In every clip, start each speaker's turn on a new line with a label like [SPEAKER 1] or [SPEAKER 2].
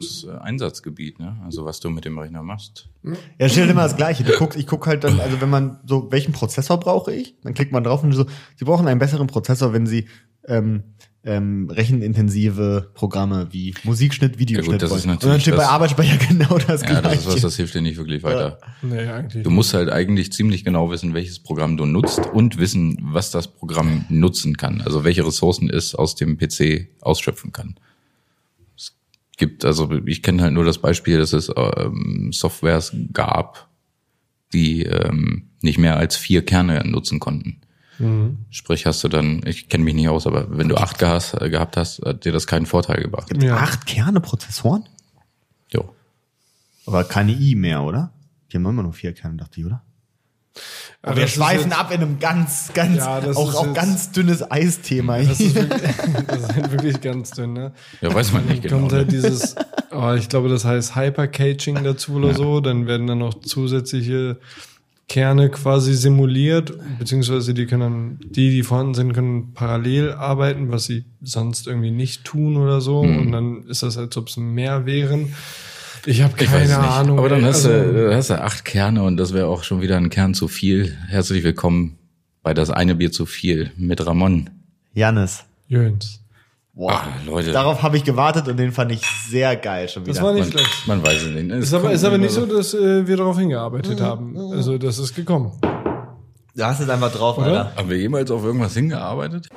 [SPEAKER 1] das äh, Einsatzgebiet, ne? Also was du mit dem Rechner machst.
[SPEAKER 2] Ja, stell dir mal das Gleiche. Du guckst, ich guck halt dann, also wenn man so, welchen Prozessor brauche ich? Dann klickt man drauf und so, sie brauchen einen besseren Prozessor, wenn sie ähm, ähm, rechenintensive Programme wie Musikschnitt, Videoschnitt
[SPEAKER 1] Ja gut, das ist
[SPEAKER 2] wollen. Und dann
[SPEAKER 1] natürlich
[SPEAKER 2] steht bei Arbeitsspeicher genau das
[SPEAKER 1] Ja,
[SPEAKER 2] Gleiche.
[SPEAKER 1] das ist was, das hilft dir nicht wirklich weiter.
[SPEAKER 3] Nee, eigentlich.
[SPEAKER 1] Du musst halt eigentlich ziemlich genau wissen, welches Programm du nutzt und wissen, was das Programm nutzen kann. Also welche Ressourcen es aus dem PC ausschöpfen kann. Gibt, also ich kenne halt nur das Beispiel, dass es ähm, Softwares gab, die ähm, nicht mehr als vier Kerne nutzen konnten. Sprich, hast du dann, ich kenne mich nicht aus, aber wenn du acht gehas, äh, gehabt hast, hat dir das keinen Vorteil gebracht.
[SPEAKER 2] Gibt
[SPEAKER 3] Ja.
[SPEAKER 2] acht Kerne-Prozessoren?
[SPEAKER 1] Jo.
[SPEAKER 2] Aber keine I mehr, oder? Die haben immer nur vier Kerne, dachte ich, oder?
[SPEAKER 3] Aber
[SPEAKER 2] wir schweifen
[SPEAKER 3] jetzt-
[SPEAKER 2] ab in einem ganz, ganz,
[SPEAKER 3] Ja, das
[SPEAKER 2] auch,
[SPEAKER 3] ist
[SPEAKER 2] auch
[SPEAKER 3] jetzt-
[SPEAKER 2] ganz dünnes Eisthema.
[SPEAKER 3] Das ist, wirklich, das ist wirklich ganz dünn, ne?
[SPEAKER 1] Ja, weiß man nicht genau.
[SPEAKER 3] Kommt
[SPEAKER 1] Ne?
[SPEAKER 3] halt dieses, oh, ich glaube, das heißt Hypercaching dazu oder so. Dann werden dann noch zusätzliche Kerne quasi simuliert, beziehungsweise die können dann, die, die vorhanden sind, können parallel arbeiten, was sie sonst irgendwie nicht tun oder so.
[SPEAKER 1] Mhm.
[SPEAKER 3] Und dann ist das, als ob es mehr wären. Ich habe
[SPEAKER 1] Ich
[SPEAKER 3] keine
[SPEAKER 1] nicht.
[SPEAKER 3] Ahnung.
[SPEAKER 1] Aber dann hast,
[SPEAKER 3] Also,
[SPEAKER 1] du, dann hast du acht Kerne und das wäre auch schon wieder ein Kern zu viel. Herzlich willkommen bei das eine Bier zu viel mit Ramon.
[SPEAKER 2] Janis.
[SPEAKER 3] Jöns.
[SPEAKER 2] Boah.
[SPEAKER 1] Ah, Leute.
[SPEAKER 2] Darauf habe ich gewartet und den fand ich sehr geil schon wieder.
[SPEAKER 3] Das war nicht
[SPEAKER 1] Man,
[SPEAKER 3] schlecht.
[SPEAKER 1] man weiß es nicht. Es
[SPEAKER 3] Ist aber, ist aber nicht so, dass äh, wir darauf hingearbeitet
[SPEAKER 1] Mhm.
[SPEAKER 3] haben. Also, das ist gekommen.
[SPEAKER 2] Du hast es einfach drauf,
[SPEAKER 3] Oder?
[SPEAKER 2] Alter.
[SPEAKER 1] Haben wir jemals auf irgendwas hingearbeitet?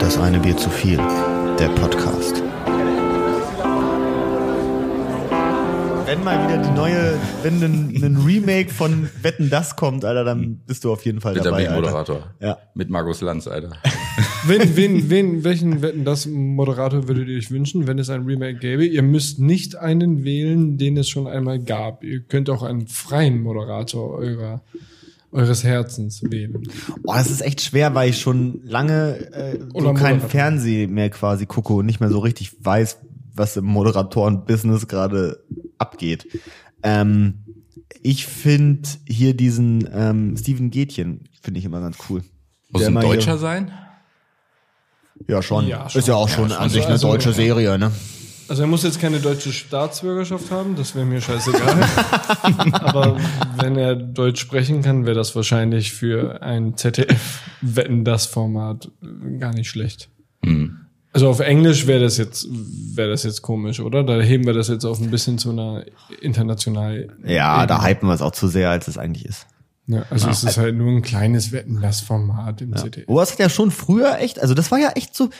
[SPEAKER 2] Das eine Bier zu viel. Der Podcast. Wenn mal wieder die neue, wenn ein, ein Remake von Wetten das kommt, Alter, dann bist du auf jeden Fall
[SPEAKER 1] Mit der
[SPEAKER 2] dabei. Alter.
[SPEAKER 1] Moderator.
[SPEAKER 2] Ja.
[SPEAKER 1] Mit Markus Lanz, Alter.
[SPEAKER 3] Wen, wen, wen, welchen Wetten das Moderator würdet ihr euch wünschen, wenn es ein Remake gäbe? Ihr müsst nicht einen wählen, den es schon einmal gab. Ihr könnt auch einen freien Moderator eurer, eures Herzens wählen.
[SPEAKER 2] Boah, das ist echt schwer, weil ich schon lange äh, so kein. Fernsehen mehr quasi gucke und nicht mehr so richtig weiß, was im Moderatoren-Business gerade abgeht. Ähm, ich finde hier diesen ähm, Steven Gätchen, finde ich immer ganz cool.
[SPEAKER 1] Muss ein Deutscher sein?
[SPEAKER 2] Ja, schon.
[SPEAKER 3] Ja, schon.
[SPEAKER 2] Ist ja auch schon
[SPEAKER 1] schon.
[SPEAKER 2] an sich eine
[SPEAKER 3] Also-
[SPEAKER 2] deutsche Serie, ne?
[SPEAKER 3] Also er muss jetzt keine deutsche Staatsbürgerschaft haben, das wäre mir scheißegal. Aber wenn er Deutsch sprechen kann, wäre das wahrscheinlich für ein ZDF-Wetten das Format gar nicht schlecht.
[SPEAKER 1] Hm.
[SPEAKER 3] Also auf Englisch wäre das jetzt wäre das jetzt komisch, oder? Da heben wir das jetzt auf ein bisschen zu einer international.
[SPEAKER 2] Ja, da hypen wir es auch zu sehr, als es eigentlich ist.
[SPEAKER 3] Ja, also es ist halt nur ein kleines Wetten das Format im ZDF.
[SPEAKER 2] Oh, das hat ja schon früher echt, also das war ja echt so,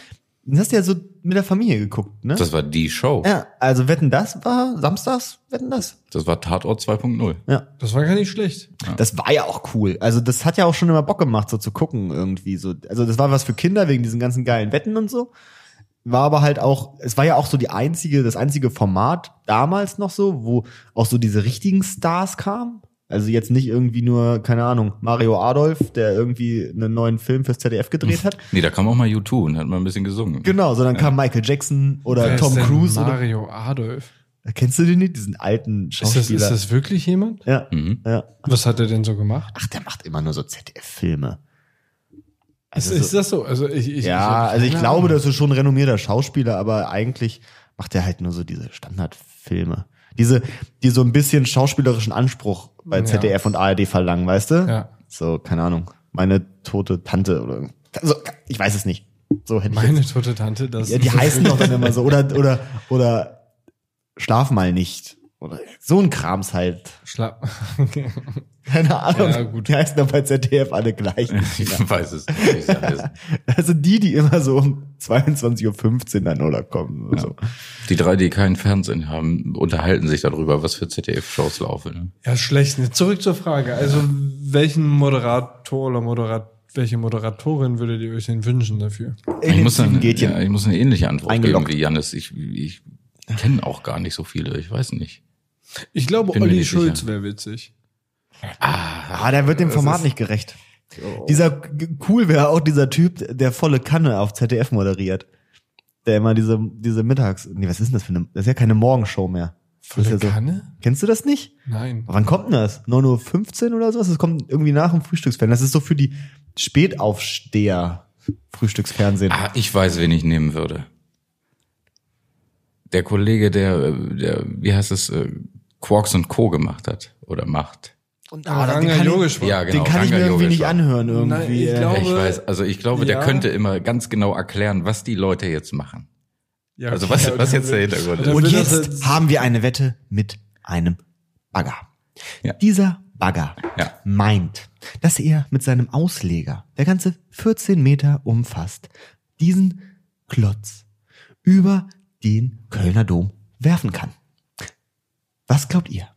[SPEAKER 2] das hast du ja so mit der Familie geguckt, ne?
[SPEAKER 1] Das war die Show.
[SPEAKER 2] ja, also Wetten, das war samstags, Wetten, das.
[SPEAKER 1] Das war Tatort 2.0.
[SPEAKER 2] Ja.
[SPEAKER 3] Das war gar nicht schlecht.
[SPEAKER 2] Das war ja auch cool. Also das hat ja auch schon immer Bock gemacht, so zu gucken irgendwie so. Also das war was für Kinder wegen diesen ganzen geilen Wetten und so. War aber halt auch, es war ja auch so die einzige, das einzige Format damals noch so, wo auch so diese richtigen Stars kamen. Also jetzt nicht irgendwie nur, keine Ahnung, Mario Adolf, der irgendwie einen neuen Film fürs ZDF gedreht hat.
[SPEAKER 1] Nee, da kam auch mal U2 und hat mal ein bisschen gesungen.
[SPEAKER 2] Genau, sondern kam Michael Jackson oder
[SPEAKER 3] Wer
[SPEAKER 2] Tom
[SPEAKER 3] ist denn
[SPEAKER 2] Cruise oder.
[SPEAKER 3] Mario Adolf.
[SPEAKER 2] Kennst du den nicht? Diesen alten
[SPEAKER 3] Ist das,
[SPEAKER 2] Schauspieler.
[SPEAKER 3] ist das wirklich jemand?
[SPEAKER 2] ja,
[SPEAKER 1] Mhm.
[SPEAKER 2] ja.
[SPEAKER 3] Was hat er denn so gemacht?
[SPEAKER 2] Ach, der macht immer nur so ZDF-Filme.
[SPEAKER 3] Ist,
[SPEAKER 2] Also
[SPEAKER 3] ist
[SPEAKER 2] so-
[SPEAKER 3] das so? Also ich, ich,
[SPEAKER 2] Ja,
[SPEAKER 3] ich,
[SPEAKER 2] also ich glaube,
[SPEAKER 3] Ahnung.
[SPEAKER 2] das ist schon ein renommierter Schauspieler, aber eigentlich macht er halt nur so diese Standardfilme. Diese, die so ein bisschen schauspielerischen Anspruch bei
[SPEAKER 3] Ja.
[SPEAKER 2] ZDF und ARD verlangen, weißt du?
[SPEAKER 3] Ja.
[SPEAKER 2] So, keine Ahnung. Meine tote Tante oder also, ich weiß es nicht. So hätte ich
[SPEAKER 3] Meine
[SPEAKER 2] jetzt,
[SPEAKER 3] tote Tante, das
[SPEAKER 2] ja, die heißen doch dann immer so oder oder oder schlaf mal nicht oder so ein Krams halt.
[SPEAKER 3] Schla okay.
[SPEAKER 2] Keine Ahnung.
[SPEAKER 3] Ja, gut.
[SPEAKER 2] Die heißen doch bei ZDF alle gleich.
[SPEAKER 1] Ich weiß es nicht. wie es alles ist.
[SPEAKER 2] Also die, die immer so um 22.15 Uhr dann oder kommen. Oder so.
[SPEAKER 1] Die drei, die keinen Fernsehen haben, unterhalten sich darüber, was für ZDF-Shows laufen. Ne?
[SPEAKER 3] Ja, schlecht. Zurück zur Frage. Also, welchen Moderator oder Moderat welche Moderatorin würdet ihr euch denn wünschen dafür?
[SPEAKER 1] Ich muss,
[SPEAKER 2] Steven
[SPEAKER 1] eine, ja, ich muss eine ähnliche Antwort
[SPEAKER 2] Eingeloggt.
[SPEAKER 1] geben wie Janis. Ich, ich kenne auch gar nicht so viele. Ich weiß nicht.
[SPEAKER 3] Ich glaube,
[SPEAKER 1] Bin
[SPEAKER 3] Olli Schulz wäre witzig.
[SPEAKER 2] Ah, der wird dem Format nicht gerecht. Dieser cool wäre auch dieser Typ, der volle Kanne auf ZDF moderiert. Der immer diese diese Mittags, nee, was ist denn das für eine, das ist ja keine Morgenshow mehr.
[SPEAKER 3] Volle
[SPEAKER 2] ja so-
[SPEAKER 3] Kanne?
[SPEAKER 2] Kennst du das nicht?
[SPEAKER 3] Nein.
[SPEAKER 2] Wann kommt denn das? 9.15 Uhr oder sowas? Das kommt irgendwie nach dem Frühstücksfernsehen. Das ist so für die Spätaufsteher Frühstücksfernsehen.
[SPEAKER 1] Ah, ich weiß, wen ich nehmen würde. Der Kollege, der, der, wie heißt es, äh, Quarks und Co. gemacht hat oder macht.
[SPEAKER 2] Und,
[SPEAKER 3] Ah,
[SPEAKER 2] den
[SPEAKER 3] Ranga
[SPEAKER 2] kann ich-.
[SPEAKER 1] Ja, genau.
[SPEAKER 2] Den kann ich mir irgendwie nicht anhören irgendwie.
[SPEAKER 3] Nein, ich
[SPEAKER 2] äh.
[SPEAKER 3] glaube-
[SPEAKER 1] Ich weiß, also ich glaube, der
[SPEAKER 3] Ja.
[SPEAKER 1] könnte immer ganz genau erklären, was die Leute jetzt machen.
[SPEAKER 3] Ja,
[SPEAKER 1] Also was, was jetzt der Hintergrund ist.
[SPEAKER 2] Und
[SPEAKER 3] das
[SPEAKER 2] jetzt
[SPEAKER 3] jetzt-
[SPEAKER 2] haben wir eine Wette mit einem Bagger.
[SPEAKER 1] Ja.
[SPEAKER 2] Dieser Bagger
[SPEAKER 1] Ja.
[SPEAKER 2] meint, dass er mit seinem Ausleger, der ganze 14 Meter umfasst, diesen Klotz über den Kölner Dom werfen kann. Was glaubt ihr?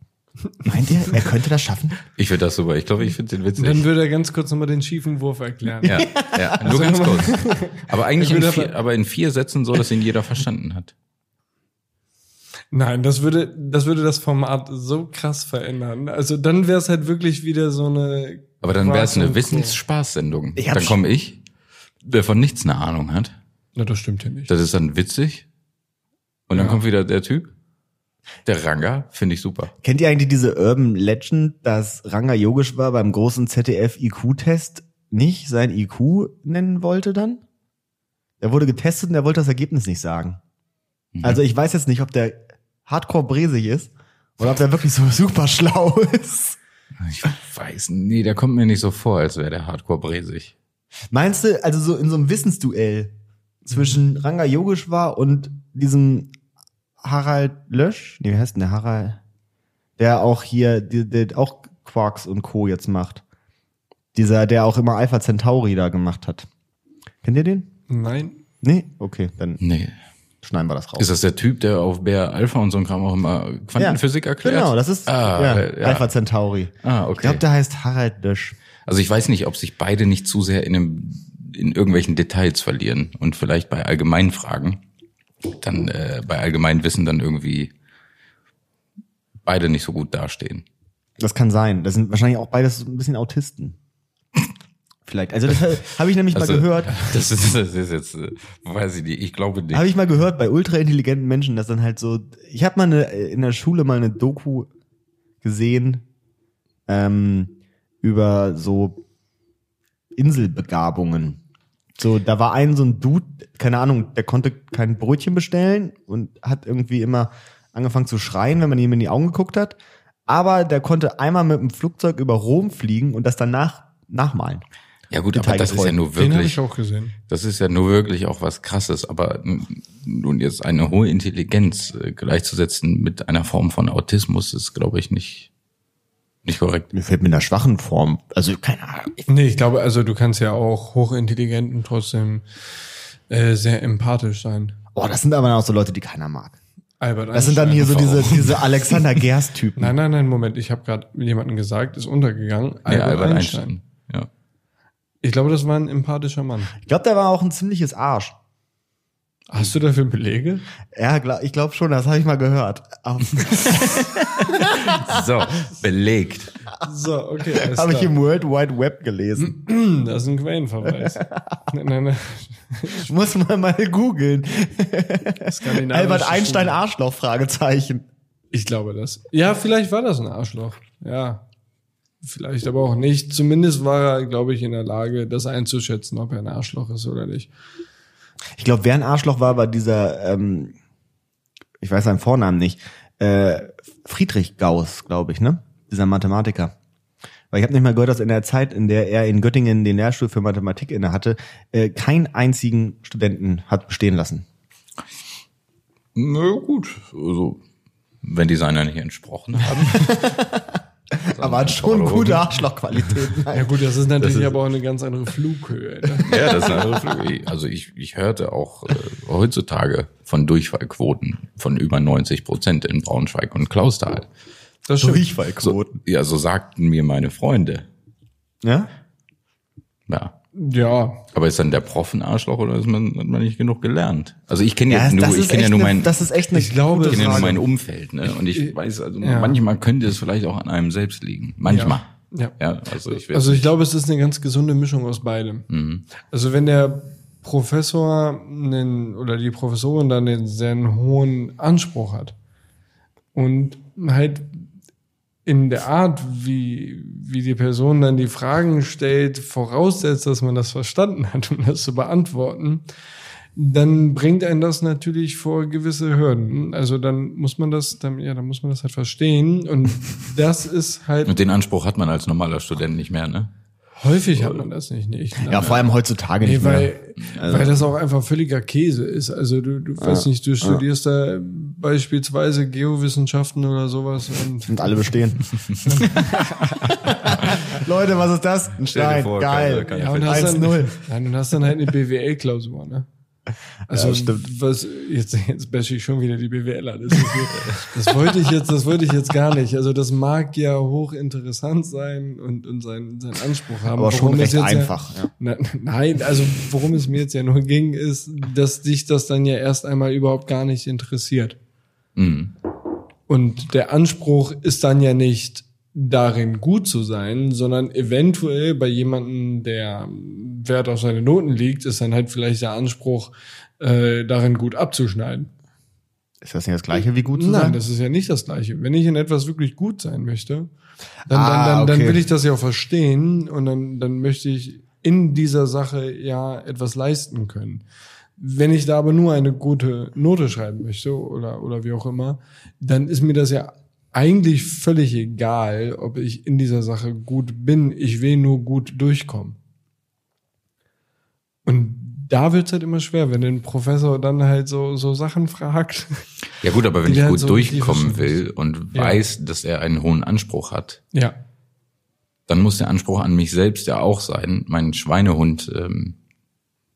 [SPEAKER 2] Meint ihr, er könnte das schaffen?
[SPEAKER 1] Ich finde das super. Ich glaube, ich finde den witzig.
[SPEAKER 3] Dann würde er ganz kurz nochmal den schiefen Wurf erklären.
[SPEAKER 1] ja, ja, nur ganz kurz. Aber eigentlich
[SPEAKER 3] Ich
[SPEAKER 1] in vier,
[SPEAKER 3] aber-
[SPEAKER 1] aber in vier Sätzen so, dass ihn jeder verstanden hat.
[SPEAKER 3] Nein, das würde, das würde das Format so krass verändern. Also dann wäre es halt wirklich wieder so eine.
[SPEAKER 1] Aber dann wäre es eine. Wissensspaßsendung. Dann komme ich, der von nichts eine Ahnung hat.
[SPEAKER 3] Na, das stimmt ja nicht.
[SPEAKER 1] Das ist dann witzig. Und dann
[SPEAKER 3] Ja.
[SPEAKER 1] kommt wieder der Typ. Der Ranga, finde ich super.
[SPEAKER 2] Kennt ihr eigentlich diese Urban Legend, dass Ranga Yogeshwar beim großen ZDF IQ-Test nicht sein IQ nennen wollte dann? Er wurde getestet und er wollte das Ergebnis nicht sagen.
[SPEAKER 1] Mhm.
[SPEAKER 2] Also ich weiß jetzt nicht, ob der hardcore bresig ist oder ob der wirklich so super schlau ist.
[SPEAKER 1] Ich weiß, nee, der kommt mir nicht so vor, als wäre der Hardcore bresig.
[SPEAKER 2] Meinst du, also so in so einem Wissensduell zwischen Ranga Yogeshwar und diesem Harald Lösch, nee, wie heißt denn der Harald, der auch hier, der, der auch Quarks und Co. jetzt macht. Dieser, der auch immer Alpha Centauri da gemacht hat. Kennt ihr den?
[SPEAKER 3] Nein.
[SPEAKER 2] Nee? Okay, dann
[SPEAKER 1] Nee.
[SPEAKER 2] schneiden wir das raus.
[SPEAKER 1] Ist das der Typ, der auf Bär Alpha und so ein Kram auch immer Quantenphysik erklärt?
[SPEAKER 2] Genau, das ist
[SPEAKER 1] ah,
[SPEAKER 2] ja,
[SPEAKER 1] ja.
[SPEAKER 2] Alpha Centauri.
[SPEAKER 1] Ah,
[SPEAKER 2] Ich
[SPEAKER 1] okay.
[SPEAKER 2] glaube, der heißt Harald Lösch.
[SPEAKER 1] Also ich weiß nicht, ob sich beide nicht zu sehr in, einem, in irgendwelchen Details verlieren und vielleicht bei allgemeinen Fragen dann äh, bei allgemeinem Wissen dann irgendwie beide nicht so gut dastehen.
[SPEAKER 2] Das kann sein. Das sind wahrscheinlich auch beides so ein bisschen Autisten. Vielleicht. Also das habe ich nämlich
[SPEAKER 1] Also,
[SPEAKER 2] mal gehört.
[SPEAKER 1] Das ist, das ist jetzt, äh, weiß ich nicht, ich glaube nicht.
[SPEAKER 2] Habe ich mal gehört bei ultraintelligenten Menschen, dass dann halt so. Ich habe mal eine, in der Schule mal eine Doku gesehen ähm, über so Inselbegabungen. So, da war ein so ein Dude, keine Ahnung, der konnte kein Brötchen bestellen und hat irgendwie immer angefangen zu schreien, wenn man ihm in die Augen geguckt hat. Aber der konnte einmal mit dem Flugzeug über Rom fliegen und das danach nachmalen.
[SPEAKER 1] ja gut, aber das ist ja nur
[SPEAKER 3] Den habe
[SPEAKER 1] wirklich,
[SPEAKER 3] ich auch gesehen.
[SPEAKER 1] das ist ja nur wirklich auch was krasses, aber nun jetzt eine hohe Intelligenz äh, gleichzusetzen mit einer Form von Autismus ist, glaube ich, nicht, nicht korrekt.
[SPEAKER 2] Mir fällt mit einer schwachen Form, also keine Ahnung.
[SPEAKER 3] Nee, ich glaube, also du kannst ja auch hochintelligent und trotzdem äh, sehr empathisch sein.
[SPEAKER 2] Oh, das sind aber dann auch so Leute, die keiner mag.
[SPEAKER 3] Albert
[SPEAKER 2] Das sind dann hier so diese, diese Alexander Gerst-Typen.
[SPEAKER 3] Nein, nein, nein, Moment. Ich habe gerade jemanden gesagt, ist untergegangen. Albert,
[SPEAKER 1] ja, Albert
[SPEAKER 3] Einstein.
[SPEAKER 1] Einstein. Ja.
[SPEAKER 3] Ich glaube, das war ein empathischer Mann.
[SPEAKER 2] Ich glaube, der war auch ein ziemliches Arsch.
[SPEAKER 3] Hast du dafür Belege?
[SPEAKER 2] Ja, glaub, ich glaube schon, das habe ich mal gehört.
[SPEAKER 1] So, belegt.
[SPEAKER 3] So, okay. alles
[SPEAKER 2] habe ich im World Wide Web gelesen.
[SPEAKER 3] Das ist ein Quellenverweis. nein, nein, nein.
[SPEAKER 2] Muss man mal googeln. Albert Einstein
[SPEAKER 3] Schule.
[SPEAKER 2] Arschloch, Fragezeichen.
[SPEAKER 3] Ich glaube das. Ja, vielleicht war das ein Arschloch. Ja. Vielleicht aber auch nicht. Zumindest war er, glaube ich, in der Lage, das einzuschätzen, ob er ein Arschloch ist oder nicht.
[SPEAKER 2] Ich glaube, wer ein Arschloch war, war dieser, ähm, ich weiß seinen Vornamen nicht, äh, Friedrich Gauss, glaube ich, ne? Dieser Mathematiker. Weil ich habe nicht mal gehört, dass in der Zeit, in der er in Göttingen den Lehrstuhl für Mathematik inne hatte, äh, keinen einzigen Studenten hat bestehen lassen.
[SPEAKER 1] Na gut, also wenn die seiner nicht entsprochen haben.
[SPEAKER 2] Aber hat schon gute Arschlochqualitäten.
[SPEAKER 3] Ja gut, das ist natürlich
[SPEAKER 1] Das ist-
[SPEAKER 3] aber auch eine ganz andere Flughöhe. Ne?
[SPEAKER 1] Ja, das ist eine andere Frage. Also ich, ich hörte auch äh, heutzutage von Durchfallquoten von über 90 Prozent in Braunschweig und Klausthal.
[SPEAKER 3] Das stimmt.
[SPEAKER 1] So,
[SPEAKER 2] Durchfallquoten.
[SPEAKER 1] ja, so sagten mir meine Freunde.
[SPEAKER 2] Ja?
[SPEAKER 1] Ja.
[SPEAKER 3] Ja,
[SPEAKER 1] Aber ist dann der Prof ein Arschloch oder ist man, hat man nicht genug gelernt? Also ich kenne ja,
[SPEAKER 2] das
[SPEAKER 1] nur, ich kenne ja nur
[SPEAKER 2] eine-
[SPEAKER 1] mein,
[SPEAKER 2] das ist echt eine
[SPEAKER 3] Ich glaube,
[SPEAKER 1] ich kenne ja nur mein Umfeld, ne? Und ich weiß, also
[SPEAKER 3] Ja.
[SPEAKER 1] manchmal könnte es vielleicht auch an einem selbst liegen. Manchmal.
[SPEAKER 3] Ja.
[SPEAKER 1] Ja, also ich
[SPEAKER 3] Also ich glaube, es ist eine ganz gesunde Mischung aus beidem.
[SPEAKER 1] Mhm.
[SPEAKER 3] Also wenn der Professor einen, oder die Professorin dann einen sehr hohen Anspruch hat, Und halt in der Art, wie, wie die Person dann die Fragen stellt, voraussetzt, dass man das verstanden hat, um das zu beantworten, dann bringt einen das natürlich vor gewisse Hürden. Also dann muss man das, dann, ja, dann muss man das halt verstehen. Und das ist halt,
[SPEAKER 1] Und den Anspruch hat man als normaler Student nicht mehr, ne?
[SPEAKER 3] Häufig hat man das nicht, nicht.
[SPEAKER 2] Ja, vor allem heutzutage
[SPEAKER 3] Nee,
[SPEAKER 2] nicht
[SPEAKER 3] weil,
[SPEAKER 2] mehr.
[SPEAKER 3] weil das auch einfach völliger Käse ist. Also du, du weiß nicht, du studierst da beispielsweise Geowissenschaften oder sowas und
[SPEAKER 2] Und alle bestehen. Leute, was ist das? Ein Stein.
[SPEAKER 1] vor,
[SPEAKER 2] Geil.
[SPEAKER 1] keine-
[SPEAKER 3] ja,
[SPEAKER 1] keine
[SPEAKER 3] und hast dann,
[SPEAKER 2] 1-0.
[SPEAKER 3] ja, und hast dann halt eine BWL-Klausur, ne? Also
[SPEAKER 2] Ja,
[SPEAKER 3] was jetzt jetzt bashe ich schon wieder die BWLer. Das, ist, das wollte ich jetzt, das wollte ich jetzt gar nicht. Also das mag ja hochinteressant sein und und seinen seinen Anspruch haben.
[SPEAKER 2] Aber schon recht
[SPEAKER 3] jetzt
[SPEAKER 2] einfach. Ja.
[SPEAKER 3] Na, nein, also worum es mir jetzt ja nur ging, ist, dass dich das dann ja erst einmal überhaupt gar nicht interessiert.
[SPEAKER 1] Mhm.
[SPEAKER 3] Und der Anspruch ist dann ja nicht darin gut zu sein, sondern eventuell bei jemandem, der Wert auf seine Noten liegt, ist dann halt vielleicht der Anspruch, äh, darin gut abzuschneiden.
[SPEAKER 2] Ist das nicht das gleiche wie gut zu
[SPEAKER 3] Nein,
[SPEAKER 2] sein?
[SPEAKER 3] das ist ja nicht das Gleiche. Wenn ich in etwas wirklich gut sein möchte, dann,
[SPEAKER 2] Ah,
[SPEAKER 3] dann, dann, dann
[SPEAKER 2] okay.
[SPEAKER 3] will ich das ja auch verstehen und dann, dann möchte ich in dieser Sache ja etwas leisten können. Wenn ich da aber nur eine gute Note schreiben möchte oder, oder wie auch immer, dann ist mir das ja eigentlich völlig egal, ob ich in dieser Sache gut bin. Ich will nur gut durchkommen. Und da wird's halt immer schwer, wenn ein Professor dann halt so, so Sachen fragt.
[SPEAKER 1] Ja gut, aber wenn ich
[SPEAKER 3] halt
[SPEAKER 1] gut
[SPEAKER 3] so
[SPEAKER 1] durchkommen will und
[SPEAKER 3] Ja.
[SPEAKER 1] weiß, dass er einen hohen Anspruch hat,
[SPEAKER 3] Ja.
[SPEAKER 1] dann muss der Anspruch an mich selbst ja auch sein, meinen Schweinehund, ähm,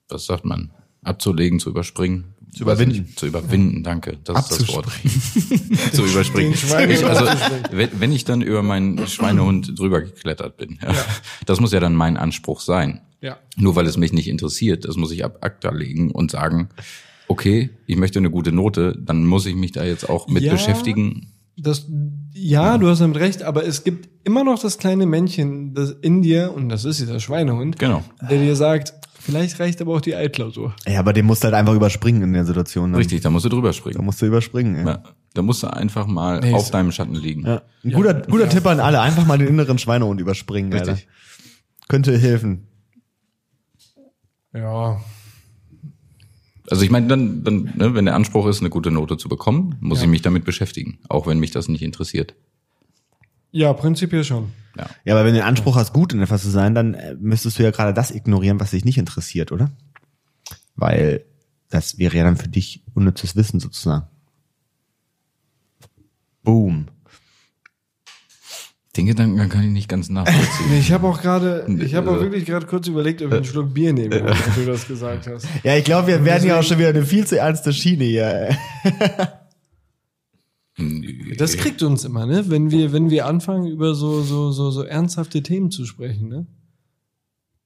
[SPEAKER 1] was sagt man, abzulegen, zu überspringen. Zu
[SPEAKER 2] überwinden.
[SPEAKER 1] Zu überwinden, danke. Das ist das Wort. zu überspringen. Ich, also, wenn, wenn ich dann über meinen Schweinehund drüber geklettert bin, ja, das muss ja dann mein Anspruch sein.
[SPEAKER 3] Ja.
[SPEAKER 1] Nur weil es mich nicht interessiert, das muss ich ab ACTA legen und sagen, okay, ich möchte eine gute Note, dann muss ich mich da jetzt auch mit
[SPEAKER 3] Ja.
[SPEAKER 1] beschäftigen.
[SPEAKER 3] Das, ja, du hast damit recht, aber es gibt immer noch das kleine Männchen das in dir, und das ist dieser Schweinehund,
[SPEAKER 1] Genau.
[SPEAKER 3] der dir sagt, vielleicht reicht aber auch die Altklausur.
[SPEAKER 2] Ja, aber den musst du halt einfach überspringen in der Situation. Dann.
[SPEAKER 1] Richtig, da musst du drüber
[SPEAKER 2] Da
[SPEAKER 1] springen.
[SPEAKER 2] musst du überspringen. Ja.
[SPEAKER 1] Ja, da musst du einfach mal
[SPEAKER 3] Nee,
[SPEAKER 1] auf deinem Schatten liegen.
[SPEAKER 2] Ja. Ein guter, guter Tipp an alle. Einfach mal den inneren Schweinehund überspringen.
[SPEAKER 1] Richtig.
[SPEAKER 2] Alter. Könnte helfen.
[SPEAKER 3] Ja.
[SPEAKER 1] Also ich meine, dann, dann ne, wenn der Anspruch ist, eine gute Note zu bekommen, muss
[SPEAKER 3] Ja.
[SPEAKER 1] ich mich damit beschäftigen, auch wenn mich das nicht interessiert.
[SPEAKER 3] Ja, prinzipiell schon.
[SPEAKER 1] Ja.
[SPEAKER 2] Ja, aber wenn du den Anspruch hast, gut in etwas zu sein, dann äh, müsstest du ja gerade das ignorieren, was dich nicht interessiert, oder? Weil das wäre ja dann für dich unnützes Wissen sozusagen. Boom.
[SPEAKER 1] Den Gedanken kann ich nicht ganz nachvollziehen.
[SPEAKER 3] Nee, ich habe auch gerade, ich habe auch
[SPEAKER 1] Also-
[SPEAKER 3] wirklich gerade kurz überlegt, ob ich einen Schluck Bier nehme, als du das gesagt hast.
[SPEAKER 2] Ja, ich glaube, wir werden ja auch schon wieder eine viel zu ernste Schiene hier.
[SPEAKER 3] Das kriegt uns immer, ne? Wenn wir, wenn wir anfangen, über so, so, so, so ernsthafte Themen zu sprechen, ne?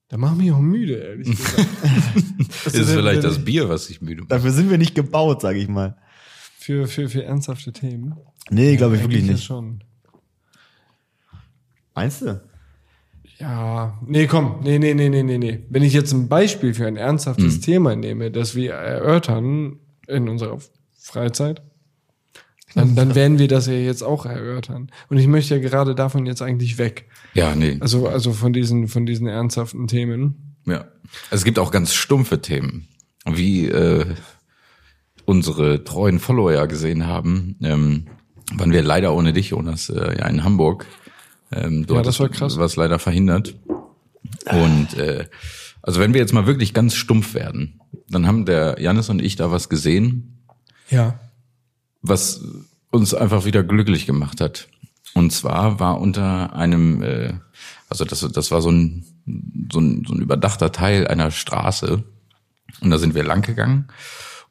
[SPEAKER 3] Da machen mich auch müde, ehrlich gesagt.
[SPEAKER 1] ist es vielleicht das Bier, was sich müde macht?
[SPEAKER 2] Dafür sind wir nicht gebaut, sage ich mal.
[SPEAKER 3] Für, für, für ernsthafte Themen.
[SPEAKER 2] Nee, glaube ich wirklich nicht.
[SPEAKER 3] Schon.
[SPEAKER 2] Meinst du?
[SPEAKER 3] Ja, nee, komm, nee, nee, nee, nee, nee, nee. Wenn ich jetzt ein Beispiel für ein ernsthaftes
[SPEAKER 2] Hm.
[SPEAKER 3] Thema nehme, das wir erörtern in unserer Freizeit, dann, dann werden wir das ja jetzt auch erörtern. Und ich möchte ja gerade davon jetzt eigentlich weg.
[SPEAKER 1] Ja, nee.
[SPEAKER 3] Also, also von diesen, von diesen ernsthaften Themen.
[SPEAKER 1] Ja. Es gibt auch ganz stumpfe Themen, wie äh, unsere treuen Follower ja gesehen haben. Ähm, waren wir leider ohne dich, Jonas, äh, ja in Hamburg. Ähm, du
[SPEAKER 3] Ja, das war krass.
[SPEAKER 1] warst leider verhindert. Und äh, also wenn wir jetzt mal wirklich ganz stumpf werden, dann haben der Janis und ich da was gesehen,
[SPEAKER 3] Ja.
[SPEAKER 1] Was uns einfach wieder glücklich gemacht hat. Und zwar war unter einem, äh, also das, das war so ein, so, ein, so ein überdachter Teil einer Straße. Und da sind wir lang gegangen.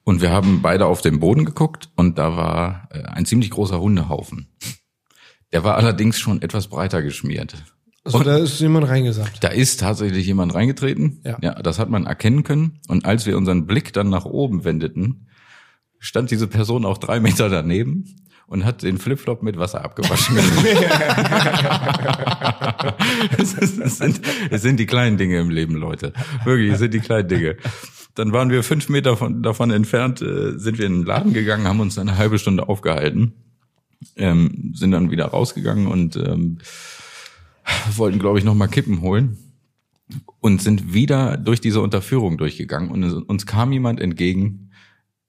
[SPEAKER 1] Und wir haben beide auf den Boden geguckt und da war äh, ein ziemlich großer Hundehaufen. Der war allerdings schon etwas breiter geschmiert.
[SPEAKER 3] Also da ist jemand reingesagt.
[SPEAKER 1] Da ist tatsächlich jemand reingetreten.
[SPEAKER 3] Ja.
[SPEAKER 1] ja, das hat man erkennen können. Und als wir unseren Blick dann nach oben wendeten, stand diese Person auch drei Meter daneben und hat den Flipflop mit Wasser abgewaschen. es, sind, es sind die kleinen Dinge im Leben, Leute. Wirklich, es sind die kleinen Dinge. Dann waren wir fünf Meter von, davon entfernt, äh, sind wir in den Laden gegangen, haben uns eine halbe Stunde aufgehalten. ähm, sind dann wieder rausgegangen und ähm, wollten, glaube ich, noch mal Kippen holen und sind wieder durch diese Unterführung durchgegangen und uns kam jemand entgegen,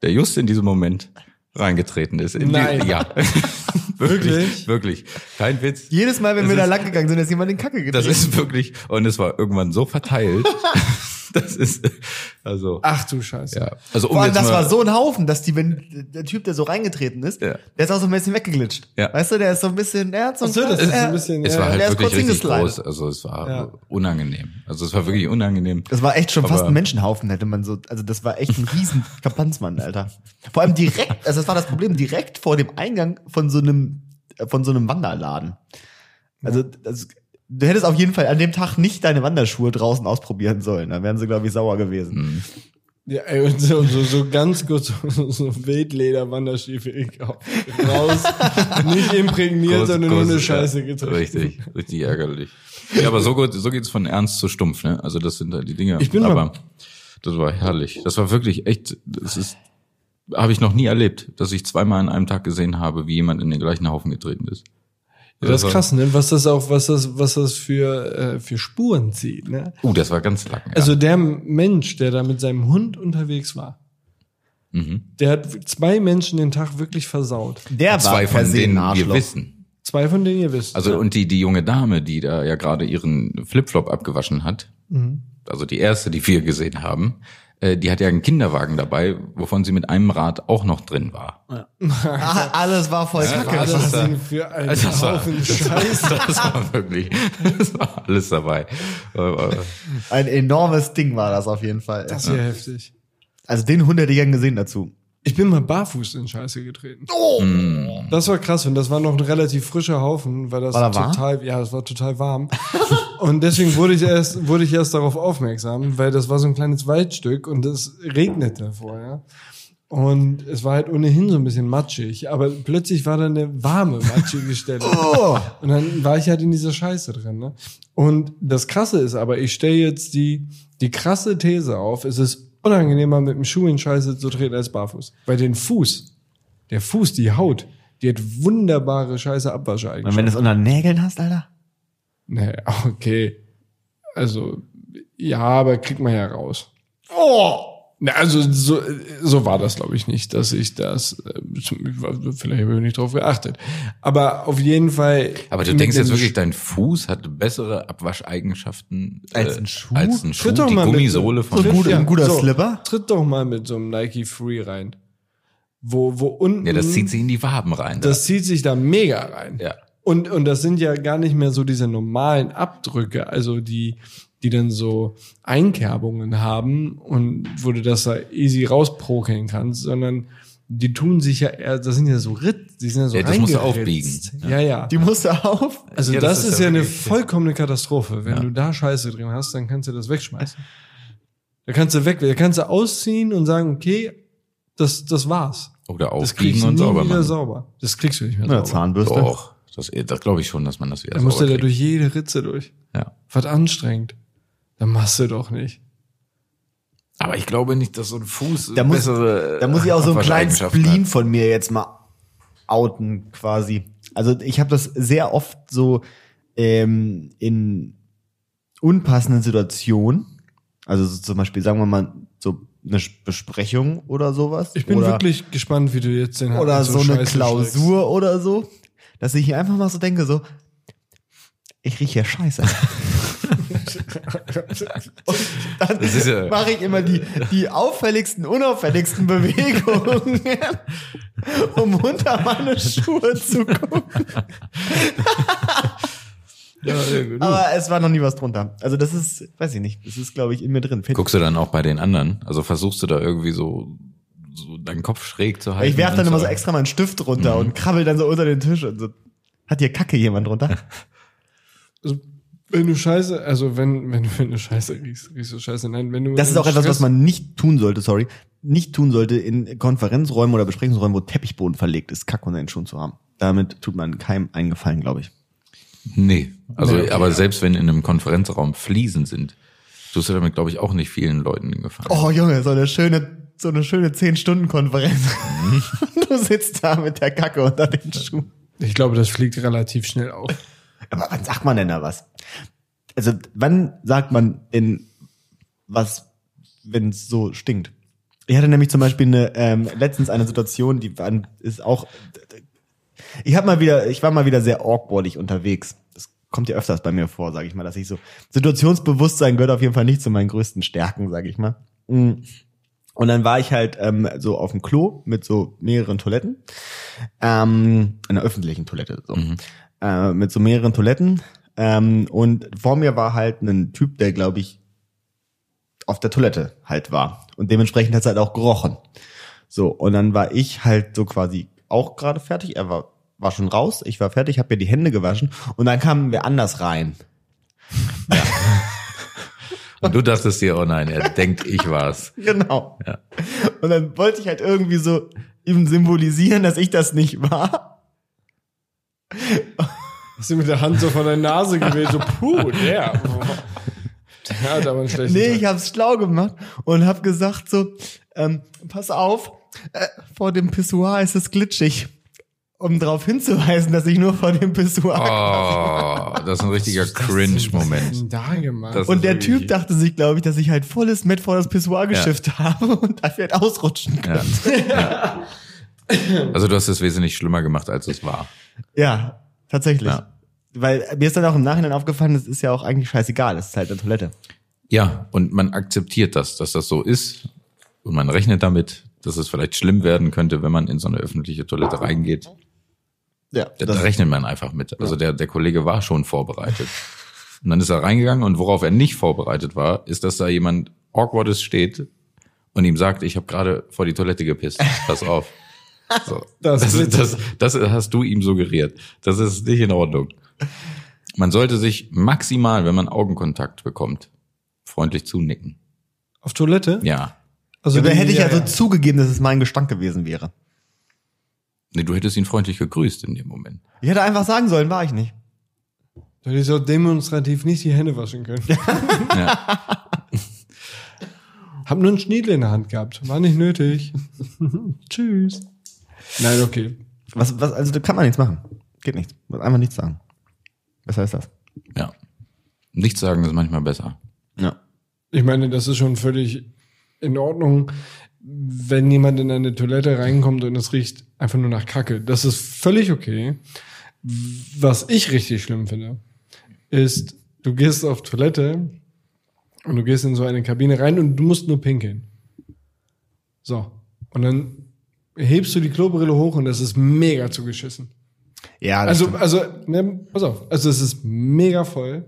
[SPEAKER 1] der just in diesem Moment reingetreten ist. In
[SPEAKER 3] Nein.
[SPEAKER 1] Die, ja.
[SPEAKER 3] Wirklich?
[SPEAKER 1] Wirklich. Kein Witz.
[SPEAKER 2] Jedes Mal, wenn
[SPEAKER 1] Das
[SPEAKER 2] wir da
[SPEAKER 1] ist-
[SPEAKER 2] lang gegangen sind, ist jemand in Kacke getreten.
[SPEAKER 1] Das ist wirklich, und es war irgendwann so verteilt. das ist, also,
[SPEAKER 3] Ach du Scheiße.
[SPEAKER 1] ja. Also, um
[SPEAKER 2] Vor allem, das
[SPEAKER 1] mal,
[SPEAKER 2] war so ein Haufen, dass die, wenn der Typ, der so reingetreten ist,
[SPEAKER 1] Ja.
[SPEAKER 2] der ist auch so ein bisschen weggeglitscht.
[SPEAKER 1] Ja.
[SPEAKER 2] Weißt du, der ist so ein bisschen, der hat so ein,
[SPEAKER 3] Ach so, das ist
[SPEAKER 2] er-
[SPEAKER 3] ein bisschen-
[SPEAKER 1] es
[SPEAKER 3] ja,
[SPEAKER 1] war
[SPEAKER 2] der
[SPEAKER 1] halt
[SPEAKER 2] ist
[SPEAKER 1] wirklich
[SPEAKER 2] kurz
[SPEAKER 1] richtig groß. Also, es war
[SPEAKER 3] Ja.
[SPEAKER 1] unangenehm. Also, es war wirklich unangenehm.
[SPEAKER 2] Das war echt schon fast
[SPEAKER 1] Aber-
[SPEAKER 2] ein Menschenhaufen, hätte man so, also das war echt ein riesen Kapanzmann, Alter. Vor allem direkt, also das war das Problem, direkt vor dem Eingang von so einem, äh, von so einem Wanderladen. Also, das, du hättest auf jeden Fall an dem Tag nicht deine Wanderschuhe draußen ausprobieren sollen. Dann wären sie, glaube ich, sauer gewesen.
[SPEAKER 3] Ja, ey, und so, so, so ganz kurz so, so Wildleder-Wanderstiefel. Raus, nicht imprägniert,
[SPEAKER 1] Groß-
[SPEAKER 3] sondern nur eine Scheiße
[SPEAKER 1] ja,
[SPEAKER 3] getreten.
[SPEAKER 1] Richtig, richtig ärgerlich. Ja, aber so gut, so geht's von ernst zu stumpf, ne? Also, das sind halt die Dinge.
[SPEAKER 3] Ich bin mal-
[SPEAKER 1] aber das war herrlich. Das war wirklich echt, das ist, habe ich noch nie erlebt, dass ich zweimal an einem Tag gesehen habe, wie jemand in den gleichen Haufen getreten ist.
[SPEAKER 3] Ja, das ist
[SPEAKER 1] war-
[SPEAKER 3] krass, ne? Was das auch, was das, was das für, äh, für Spuren zieht, ne?
[SPEAKER 1] Uh, das war ganz lang. Ja.
[SPEAKER 3] Also der Mensch, der da mit seinem Hund unterwegs war,
[SPEAKER 1] mhm.
[SPEAKER 3] der hat zwei Menschen den Tag wirklich versaut.
[SPEAKER 2] Der
[SPEAKER 1] zwei
[SPEAKER 2] per
[SPEAKER 1] von denen wir
[SPEAKER 2] Arschloch.
[SPEAKER 1] wissen.
[SPEAKER 3] Zwei von denen ihr wisst.
[SPEAKER 1] Also und die die junge Dame, die da ja gerade ihren Flipflop abgewaschen hat,
[SPEAKER 3] Mhm.
[SPEAKER 1] also die erste, die wir gesehen haben, die hat ja einen Kinderwagen dabei, wovon sie mit einem Rad auch noch drin war.
[SPEAKER 2] Ah, alles war voll Kacke.
[SPEAKER 3] war
[SPEAKER 1] das
[SPEAKER 3] das
[SPEAKER 1] ist da-
[SPEAKER 3] denn für ein
[SPEAKER 1] Also das war,
[SPEAKER 3] Haufen
[SPEAKER 1] das,
[SPEAKER 3] Scheiße?
[SPEAKER 1] das war wirklich, das war alles dabei. Aber,
[SPEAKER 2] Ein enormes Ding war das auf jeden Fall.
[SPEAKER 3] Das ist ja heftig.
[SPEAKER 2] Also den Hund hätte ich gern gesehen dazu.
[SPEAKER 3] Ich bin mal barfuß in Scheiße getreten.
[SPEAKER 2] Oh!
[SPEAKER 1] mm,
[SPEAKER 3] Das war krass und das war noch ein relativ frischer Haufen, weil das
[SPEAKER 2] War da warm?
[SPEAKER 3] total, ja, es war total warm. und deswegen wurde ich erst, wurde ich erst darauf aufmerksam, weil das war so ein kleines Waldstück und es regnete vorher. Und es war halt ohnehin so ein bisschen matschig, aber plötzlich war da eine warme, matschige Stelle.
[SPEAKER 2] Oh!
[SPEAKER 3] Und dann war ich halt in dieser Scheiße drin. Ne? Und das Krasse ist aber, ich stelle jetzt die, die krasse These auf, es ist unangenehmer mit dem Schuh in Scheiße zu treten als barfuß. Weil den Fuß, der Fuß, die Haut, die hat wunderbare Scheiße
[SPEAKER 2] Und wenn du es unter den Nägeln hast, Alter?
[SPEAKER 3] Nee, okay. Also, ja, aber kriegt man ja raus.
[SPEAKER 2] Oh!
[SPEAKER 3] Na, also so, so war das, glaube ich, nicht, dass ich das, äh, vielleicht habe ich nicht drauf geachtet. Aber auf jeden Fall.
[SPEAKER 1] aber du denkst jetzt wirklich, dein Fuß hat bessere Abwascheigenschaften äh,
[SPEAKER 2] Als ein Schuh?
[SPEAKER 1] Als ein Schuh.
[SPEAKER 3] Tritt doch
[SPEAKER 1] Die
[SPEAKER 3] mal mit-
[SPEAKER 1] Gummisohle von
[SPEAKER 2] So gut,
[SPEAKER 3] ja,
[SPEAKER 2] ein guter
[SPEAKER 3] so.
[SPEAKER 2] Slipper?
[SPEAKER 3] Tritt doch mal mit so einem Nike Free rein. Wo, wo unten.
[SPEAKER 1] Ja, das zieht sich in die Waben rein.
[SPEAKER 3] Das zieht sich da mega rein.
[SPEAKER 1] Ja.
[SPEAKER 3] Und, und das sind ja gar nicht mehr so diese normalen Abdrücke, also die, die dann so Einkerbungen haben und wo du das da easy rausprokeln kannst, sondern die tun sich ja eher, das sind ja so Ritt, die sind ja so
[SPEAKER 1] Ja, das musst du aufbiegen.
[SPEAKER 3] Ja, ja.
[SPEAKER 2] Die musst du auf.
[SPEAKER 3] Also
[SPEAKER 1] Ja,
[SPEAKER 3] das, ist ja, eine vollkommene Katastrophe. Wenn
[SPEAKER 1] Ja.
[SPEAKER 3] du da Scheiße drin hast, dann kannst du das wegschmeißen. Da kannst du weg, da kannst du ausziehen und sagen, okay, das, das war's.
[SPEAKER 1] Oder
[SPEAKER 3] Das
[SPEAKER 1] aufbiegen
[SPEAKER 3] kriegst du
[SPEAKER 1] und
[SPEAKER 3] nie
[SPEAKER 1] sauber
[SPEAKER 3] wieder
[SPEAKER 1] machen.
[SPEAKER 3] sauber. Das kriegst du nicht mehr sauber.
[SPEAKER 2] Zahnbürste.
[SPEAKER 1] Doch, das, das glaube ich schon, dass man das wieder
[SPEAKER 3] Da musst du da durch jede Ritze durch.
[SPEAKER 1] Ja.
[SPEAKER 3] Was anstrengend. Dann machst du doch nicht.
[SPEAKER 1] Aber ich glaube nicht, dass so ein Fuß
[SPEAKER 2] Da muss,
[SPEAKER 1] bessere
[SPEAKER 2] da muss ich auch so einen kleinen Spleen
[SPEAKER 1] hat.
[SPEAKER 2] von mir jetzt mal outen, quasi. Also ich habe das sehr oft so ähm, in unpassenden Situationen. Also so zum Beispiel, sagen wir mal, so eine Besprechung oder sowas.
[SPEAKER 3] Ich bin
[SPEAKER 2] oder,
[SPEAKER 3] wirklich gespannt, wie du jetzt den
[SPEAKER 2] Oder so, eine
[SPEAKER 3] Scheiße
[SPEAKER 2] Klausur oder so. Dass ich hier einfach mal so denke, so, ich rieche ja scheiße. Und dann
[SPEAKER 1] ja-
[SPEAKER 2] mache ich immer die, die auffälligsten, unauffälligsten Bewegungen, um unter meine Schuhe zu gucken.
[SPEAKER 1] Ja.
[SPEAKER 2] Aber es war noch nie was drunter. Also das ist, weiß ich nicht, das ist, glaube ich, in mir drin.
[SPEAKER 1] Guckst du dann auch bei den anderen? Also versuchst du da irgendwie so, so deinen Kopf schräg zu halten?
[SPEAKER 2] Ich werf dann immer so extra meinen Stift runter und krabbel dann so unter den Tisch und so. Hat hier Kacke jemand runter?
[SPEAKER 3] Also, wenn du Scheiße, also wenn, wenn, wenn du Scheiße riechst, riechst du Scheiße. Nein, wenn du.
[SPEAKER 2] Das ist auch etwas, was man nicht tun sollte, sorry. Nicht tun sollte in Konferenzräumen oder Besprechungsräumen, wo Teppichboden verlegt ist, Kack unter den Schuhen zu haben. Damit tut man keinem einen Gefallen, glaube ich.
[SPEAKER 1] Nee, also
[SPEAKER 3] Nee, okay.
[SPEAKER 1] aber selbst wenn in einem Konferenzraum Fliesen sind, tust du damit, glaube ich, auch nicht vielen Leuten den Gefallen.
[SPEAKER 2] Oh Junge, so eine schöne, so eine schöne 10-Stunden-Konferenz.
[SPEAKER 1] Mhm.
[SPEAKER 2] du sitzt da mit der Kacke unter den Schuhen.
[SPEAKER 3] Ich glaube, das fliegt relativ schnell auf.
[SPEAKER 2] Aber wann sagt man denn da was? Also, wann sagt man denn was, wenn es so stinkt? Ich hatte nämlich zum Beispiel eine, ähm, letztens eine Situation, die war, ist auch. Ich habe mal wieder, ich war mal wieder sehr awkwardig unterwegs. Das kommt ja öfters bei mir vor, sage ich mal, dass ich so Situationsbewusstsein gehört auf jeden Fall nicht zu meinen größten Stärken, sage ich mal. Mm. Und dann war ich halt ähm, so auf dem Klo mit so mehreren Toiletten, ähm, einer öffentlichen Toilette, so äh, mit so mehreren Toiletten. Ähm, und vor mir war halt ein Typ, der glaube ich auf der Toilette halt war und dementsprechend hat es halt auch gerochen. So und dann war ich halt so quasi auch gerade fertig. Er war war schon raus, ich war fertig, habe mir die Hände gewaschen und dann kamen wir anders rein.
[SPEAKER 1] Und du dachtest dir, oh nein, er denkt, ich war's.
[SPEAKER 2] Genau.
[SPEAKER 1] Ja.
[SPEAKER 2] Und dann wollte ich halt irgendwie so ihm symbolisieren, dass ich das nicht war.
[SPEAKER 3] Hast du mit der Hand so von der Nase gewählt, so, puh, der. Der hat aber einen schlechten
[SPEAKER 2] Nee,
[SPEAKER 3] Tag.
[SPEAKER 2] ich hab's schlau gemacht und hab gesagt so, ähm, pass auf, äh, vor dem Pissoir ist es glitschig. Um darauf hinzuweisen, dass ich nur vor dem Pissoir.
[SPEAKER 1] Oh, das ist ein richtiger Cringe-Moment.
[SPEAKER 2] und der Typ dachte sich, glaube ich, dass ich halt volles Met vor das Pissoir geschifft habe und dafür halt ausrutschen kann.
[SPEAKER 1] Ja. Also du hast es wesentlich schlimmer gemacht, als es war.
[SPEAKER 2] Ja, tatsächlich.
[SPEAKER 1] Ja.
[SPEAKER 2] Weil mir ist dann auch im Nachhinein aufgefallen, das ist ja auch eigentlich scheißegal, das ist halt eine Toilette.
[SPEAKER 1] Ja, und man akzeptiert das, dass das so ist. Und man rechnet damit, dass es vielleicht schlimm werden könnte, wenn man in so eine öffentliche Toilette reingeht.
[SPEAKER 2] Ja,
[SPEAKER 1] Da, da rechnet man einfach mit. Also der, der Kollege war schon vorbereitet. Und dann ist er reingegangen und worauf er nicht vorbereitet war, ist, dass da jemand Awkwardes steht und ihm sagt, ich habe gerade vor die Toilette gepisst. Pass auf. So.
[SPEAKER 3] Das
[SPEAKER 1] Das,
[SPEAKER 3] ist
[SPEAKER 1] das, das, hast du ihm suggeriert. Das ist nicht in Ordnung. Man sollte sich maximal, wenn man Augenkontakt bekommt, freundlich zunicken.
[SPEAKER 3] Auf Toilette?
[SPEAKER 1] Ja.
[SPEAKER 3] Also
[SPEAKER 2] Ja, da
[SPEAKER 3] die-
[SPEAKER 2] hätte ich ja, so zugegeben, dass es mein Gestank gewesen wäre.
[SPEAKER 1] Nee, du hättest ihn freundlich gegrüßt in dem Moment.
[SPEAKER 2] Ich hätte einfach sagen sollen, war ich nicht.
[SPEAKER 3] Du hättest auch demonstrativ nicht die Hände waschen können.
[SPEAKER 1] Ja.
[SPEAKER 3] Hab nur einen Schniedel in der Hand gehabt. War nicht nötig. Tschüss. Nein, okay.
[SPEAKER 2] Was, was, also da kann man nichts machen. Geht nicht. Muss einfach nichts sagen. Was heißt das?
[SPEAKER 1] ja. Nichts sagen ist manchmal besser.
[SPEAKER 2] Ja.
[SPEAKER 3] Ich meine, das ist schon völlig in Ordnung, wenn jemand in eine Toilette reinkommt und es riecht einfach nur nach Kacke. Das ist völlig okay. Was ich richtig schlimm finde, ist, du gehst auf Toilette und du gehst in so eine Kabine rein und du musst nur pinkeln. So. Und dann hebst du die Klobrille hoch und das ist mega zugeschissen.
[SPEAKER 2] Ja,
[SPEAKER 3] Also,
[SPEAKER 2] stimmt.
[SPEAKER 3] also, ne, pass auf. Also, es ist mega voll.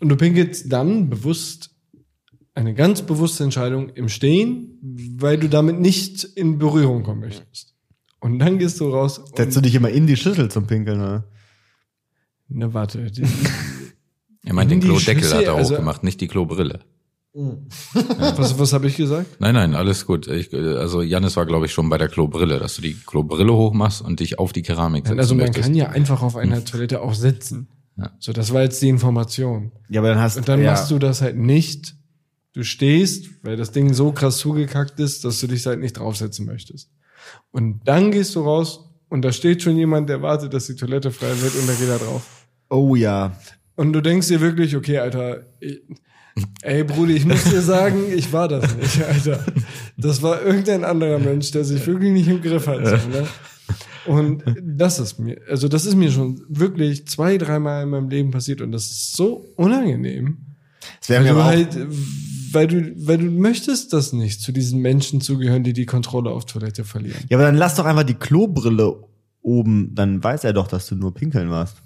[SPEAKER 3] Und du pinkelst dann bewusst eine ganz bewusste Entscheidung im Stehen, weil du damit nicht in Berührung kommen möchtest. Und dann gehst du raus. Und,
[SPEAKER 2] Setzt du dich immer in die Schüssel zum Pinkeln, oder?
[SPEAKER 3] ne, warte. Die,
[SPEAKER 1] Er meint den Klodeckel
[SPEAKER 3] Schüssel,
[SPEAKER 1] hat er
[SPEAKER 3] also-
[SPEAKER 1] hochgemacht, nicht die Klobrille.
[SPEAKER 3] was was habe ich gesagt?
[SPEAKER 1] Nein, nein, alles gut. Ich, also Janis war, glaube ich, schon bei der Klobrille, dass du die Klobrille hochmachst und dich auf die Keramik setzen
[SPEAKER 3] Also, man
[SPEAKER 1] möchtest.
[SPEAKER 3] kann ja einfach auf einer Toilette auch sitzen.
[SPEAKER 1] Ja.
[SPEAKER 3] So, das war jetzt die Information.
[SPEAKER 2] Ja, aber dann hast
[SPEAKER 3] Und dann
[SPEAKER 2] ja.
[SPEAKER 3] machst du das halt nicht. Du stehst, weil das Ding so krass zugekackt ist, dass du dich halt nicht draufsetzen möchtest. Und dann gehst du raus und da steht schon jemand, der wartet, dass die Toilette frei wird und da geht er drauf.
[SPEAKER 2] Oh ja.
[SPEAKER 3] Und du denkst dir wirklich, okay, Alter, ey Brudi, ich muss dir sagen, ich war das nicht, Alter. Das war irgendein anderer Mensch, der sich wirklich nicht im Griff hat. So, ne? Und das ist mir, also das ist mir schon wirklich zwei, dreimal in meinem Leben passiert und das ist so unangenehm.
[SPEAKER 2] Es wäre mir auch,
[SPEAKER 3] halt, weil du, weil du möchtest das nicht, zu diesen Menschen zugehören, die die Kontrolle auf Toilette verlieren.
[SPEAKER 2] ja, aber dann lass doch einfach die Klobrille oben, dann weiß er doch, dass du nur pinkeln warst.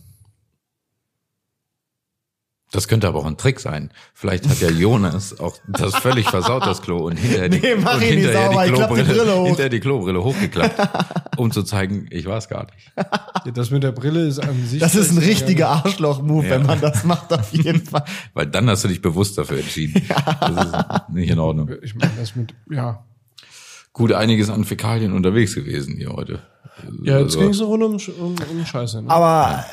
[SPEAKER 1] Das könnte aber auch ein Trick sein. Vielleicht hat ja Jonas auch das völlig versaut, das Klo, und hinterher die,
[SPEAKER 2] Nee, mach
[SPEAKER 1] und hinterher
[SPEAKER 2] sauber, ich klapp die Brille hoch.
[SPEAKER 1] hinterher die Klobrille hochgeklappt, um zu zeigen, ich war es gar nicht.
[SPEAKER 3] Ja, Das mit der Brille ist an sich.
[SPEAKER 2] Das ist ein richtiger Arschloch-Move,
[SPEAKER 1] Ja.
[SPEAKER 2] wenn man das macht, auf jeden Fall.
[SPEAKER 1] Weil dann hast du dich bewusst dafür entschieden. Das ist nicht in Ordnung.
[SPEAKER 3] Ich meine, das mit, ja.
[SPEAKER 1] Gut, einiges an Fäkalien unterwegs gewesen hier heute.
[SPEAKER 3] Ja, jetzt
[SPEAKER 1] Also-
[SPEAKER 3] ging es rund um, um, um Scheiße. Ne?
[SPEAKER 2] Aber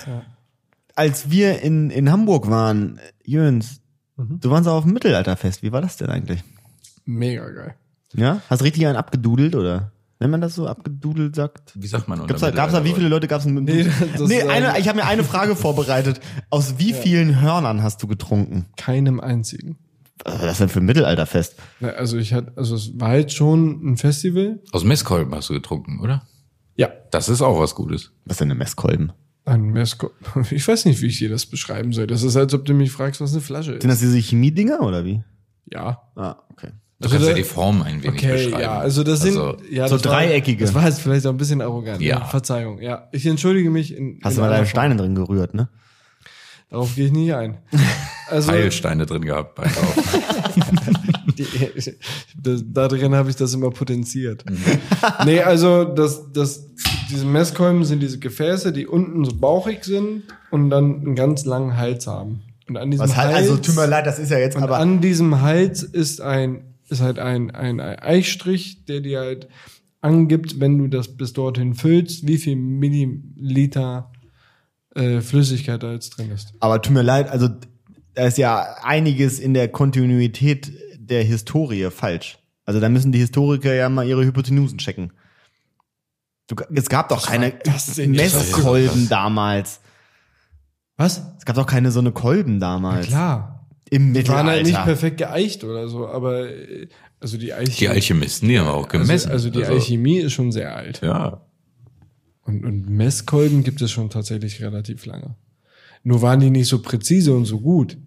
[SPEAKER 2] als wir in, in Hamburg waren, Jöns,
[SPEAKER 3] Mhm.
[SPEAKER 2] du warst auch auf dem Mittelalterfest. Wie war das denn eigentlich?
[SPEAKER 3] Mega geil.
[SPEAKER 2] Ja? Hast richtig einen abgedudelt oder? Wenn man das so abgedudelt sagt.
[SPEAKER 1] Wie sagt man unter
[SPEAKER 2] Gab's da, gab's da, wie viele Leute gab's? Nee,
[SPEAKER 3] Nee,
[SPEAKER 2] nee eine, ich habe mir eine Frage vorbereitet. Aus wie vielen Hörnern hast du getrunken?
[SPEAKER 3] Keinem einzigen.
[SPEAKER 2] Was ist das denn für ein Mittelalterfest?
[SPEAKER 3] Na, Also ich hatte, also es war jetzt schon ein Festival.
[SPEAKER 1] Aus Messkolben hast du getrunken, oder?
[SPEAKER 3] Ja.
[SPEAKER 1] Das ist auch was Gutes.
[SPEAKER 2] Was ist denn eine Messkolben?
[SPEAKER 3] Ein Mesko ich weiß nicht, wie ich dir das beschreiben soll. Das ist, als ob du mich fragst, was eine Flasche
[SPEAKER 2] Sind
[SPEAKER 3] ist.
[SPEAKER 2] das diese Chemiedinger oder wie?
[SPEAKER 3] Ja.
[SPEAKER 2] Ah, okay.
[SPEAKER 1] Du
[SPEAKER 3] Also
[SPEAKER 1] kannst ja die Form ein wenig
[SPEAKER 3] Okay,
[SPEAKER 1] beschreiben.
[SPEAKER 3] ja, also das sind
[SPEAKER 1] Also,
[SPEAKER 3] ja,
[SPEAKER 2] so
[SPEAKER 3] das war-
[SPEAKER 2] dreieckige.
[SPEAKER 3] Das war jetzt vielleicht auch ein bisschen arrogant.
[SPEAKER 1] Ja.
[SPEAKER 3] Ja. Verzeihung. Ja, ich entschuldige mich. In,
[SPEAKER 2] Hast
[SPEAKER 3] in
[SPEAKER 2] du mal deine. Steine drin gerührt, ne?
[SPEAKER 3] Darauf gehe ich nicht ein. Also
[SPEAKER 1] Heilsteine drin gehabt bei
[SPEAKER 3] das, da drin habe ich das immer potenziert.
[SPEAKER 2] Mhm.
[SPEAKER 3] nee, also das, das, diese Messkolben sind diese Gefäße, die unten so bauchig sind und dann einen ganz langen Hals haben. Und an diesem
[SPEAKER 2] Was halt,
[SPEAKER 3] Hals,
[SPEAKER 2] also tut mir leid, das ist ja jetzt aber.
[SPEAKER 3] an diesem Hals ist ein, ist halt ein, ein Eichstrich, der dir halt angibt, wenn du das bis dorthin füllst, wie viel Milliliter äh, Flüssigkeit da jetzt drin ist.
[SPEAKER 2] Aber tut mir leid, also da ist ja einiges in der Kontinuität der Historie falsch. Also da müssen die Historiker ja mal ihre Hypotenusen checken. Du, es gab doch keine? Messkolben damals.
[SPEAKER 3] Was?
[SPEAKER 2] Es gab doch keine so eine Kolben damals.
[SPEAKER 3] Klar.
[SPEAKER 2] Im
[SPEAKER 3] Die waren halt nicht
[SPEAKER 2] Mittelalter.
[SPEAKER 3] perfekt geeicht oder so, aber also die Alchemie.
[SPEAKER 1] Die Alchemisten, die haben auch gemessen.
[SPEAKER 3] Also, also die Alchemie ist schon sehr alt.
[SPEAKER 1] Ja.
[SPEAKER 3] Und, und Messkolben gibt es schon tatsächlich relativ lange. Nur waren die nicht so präzise und so gut.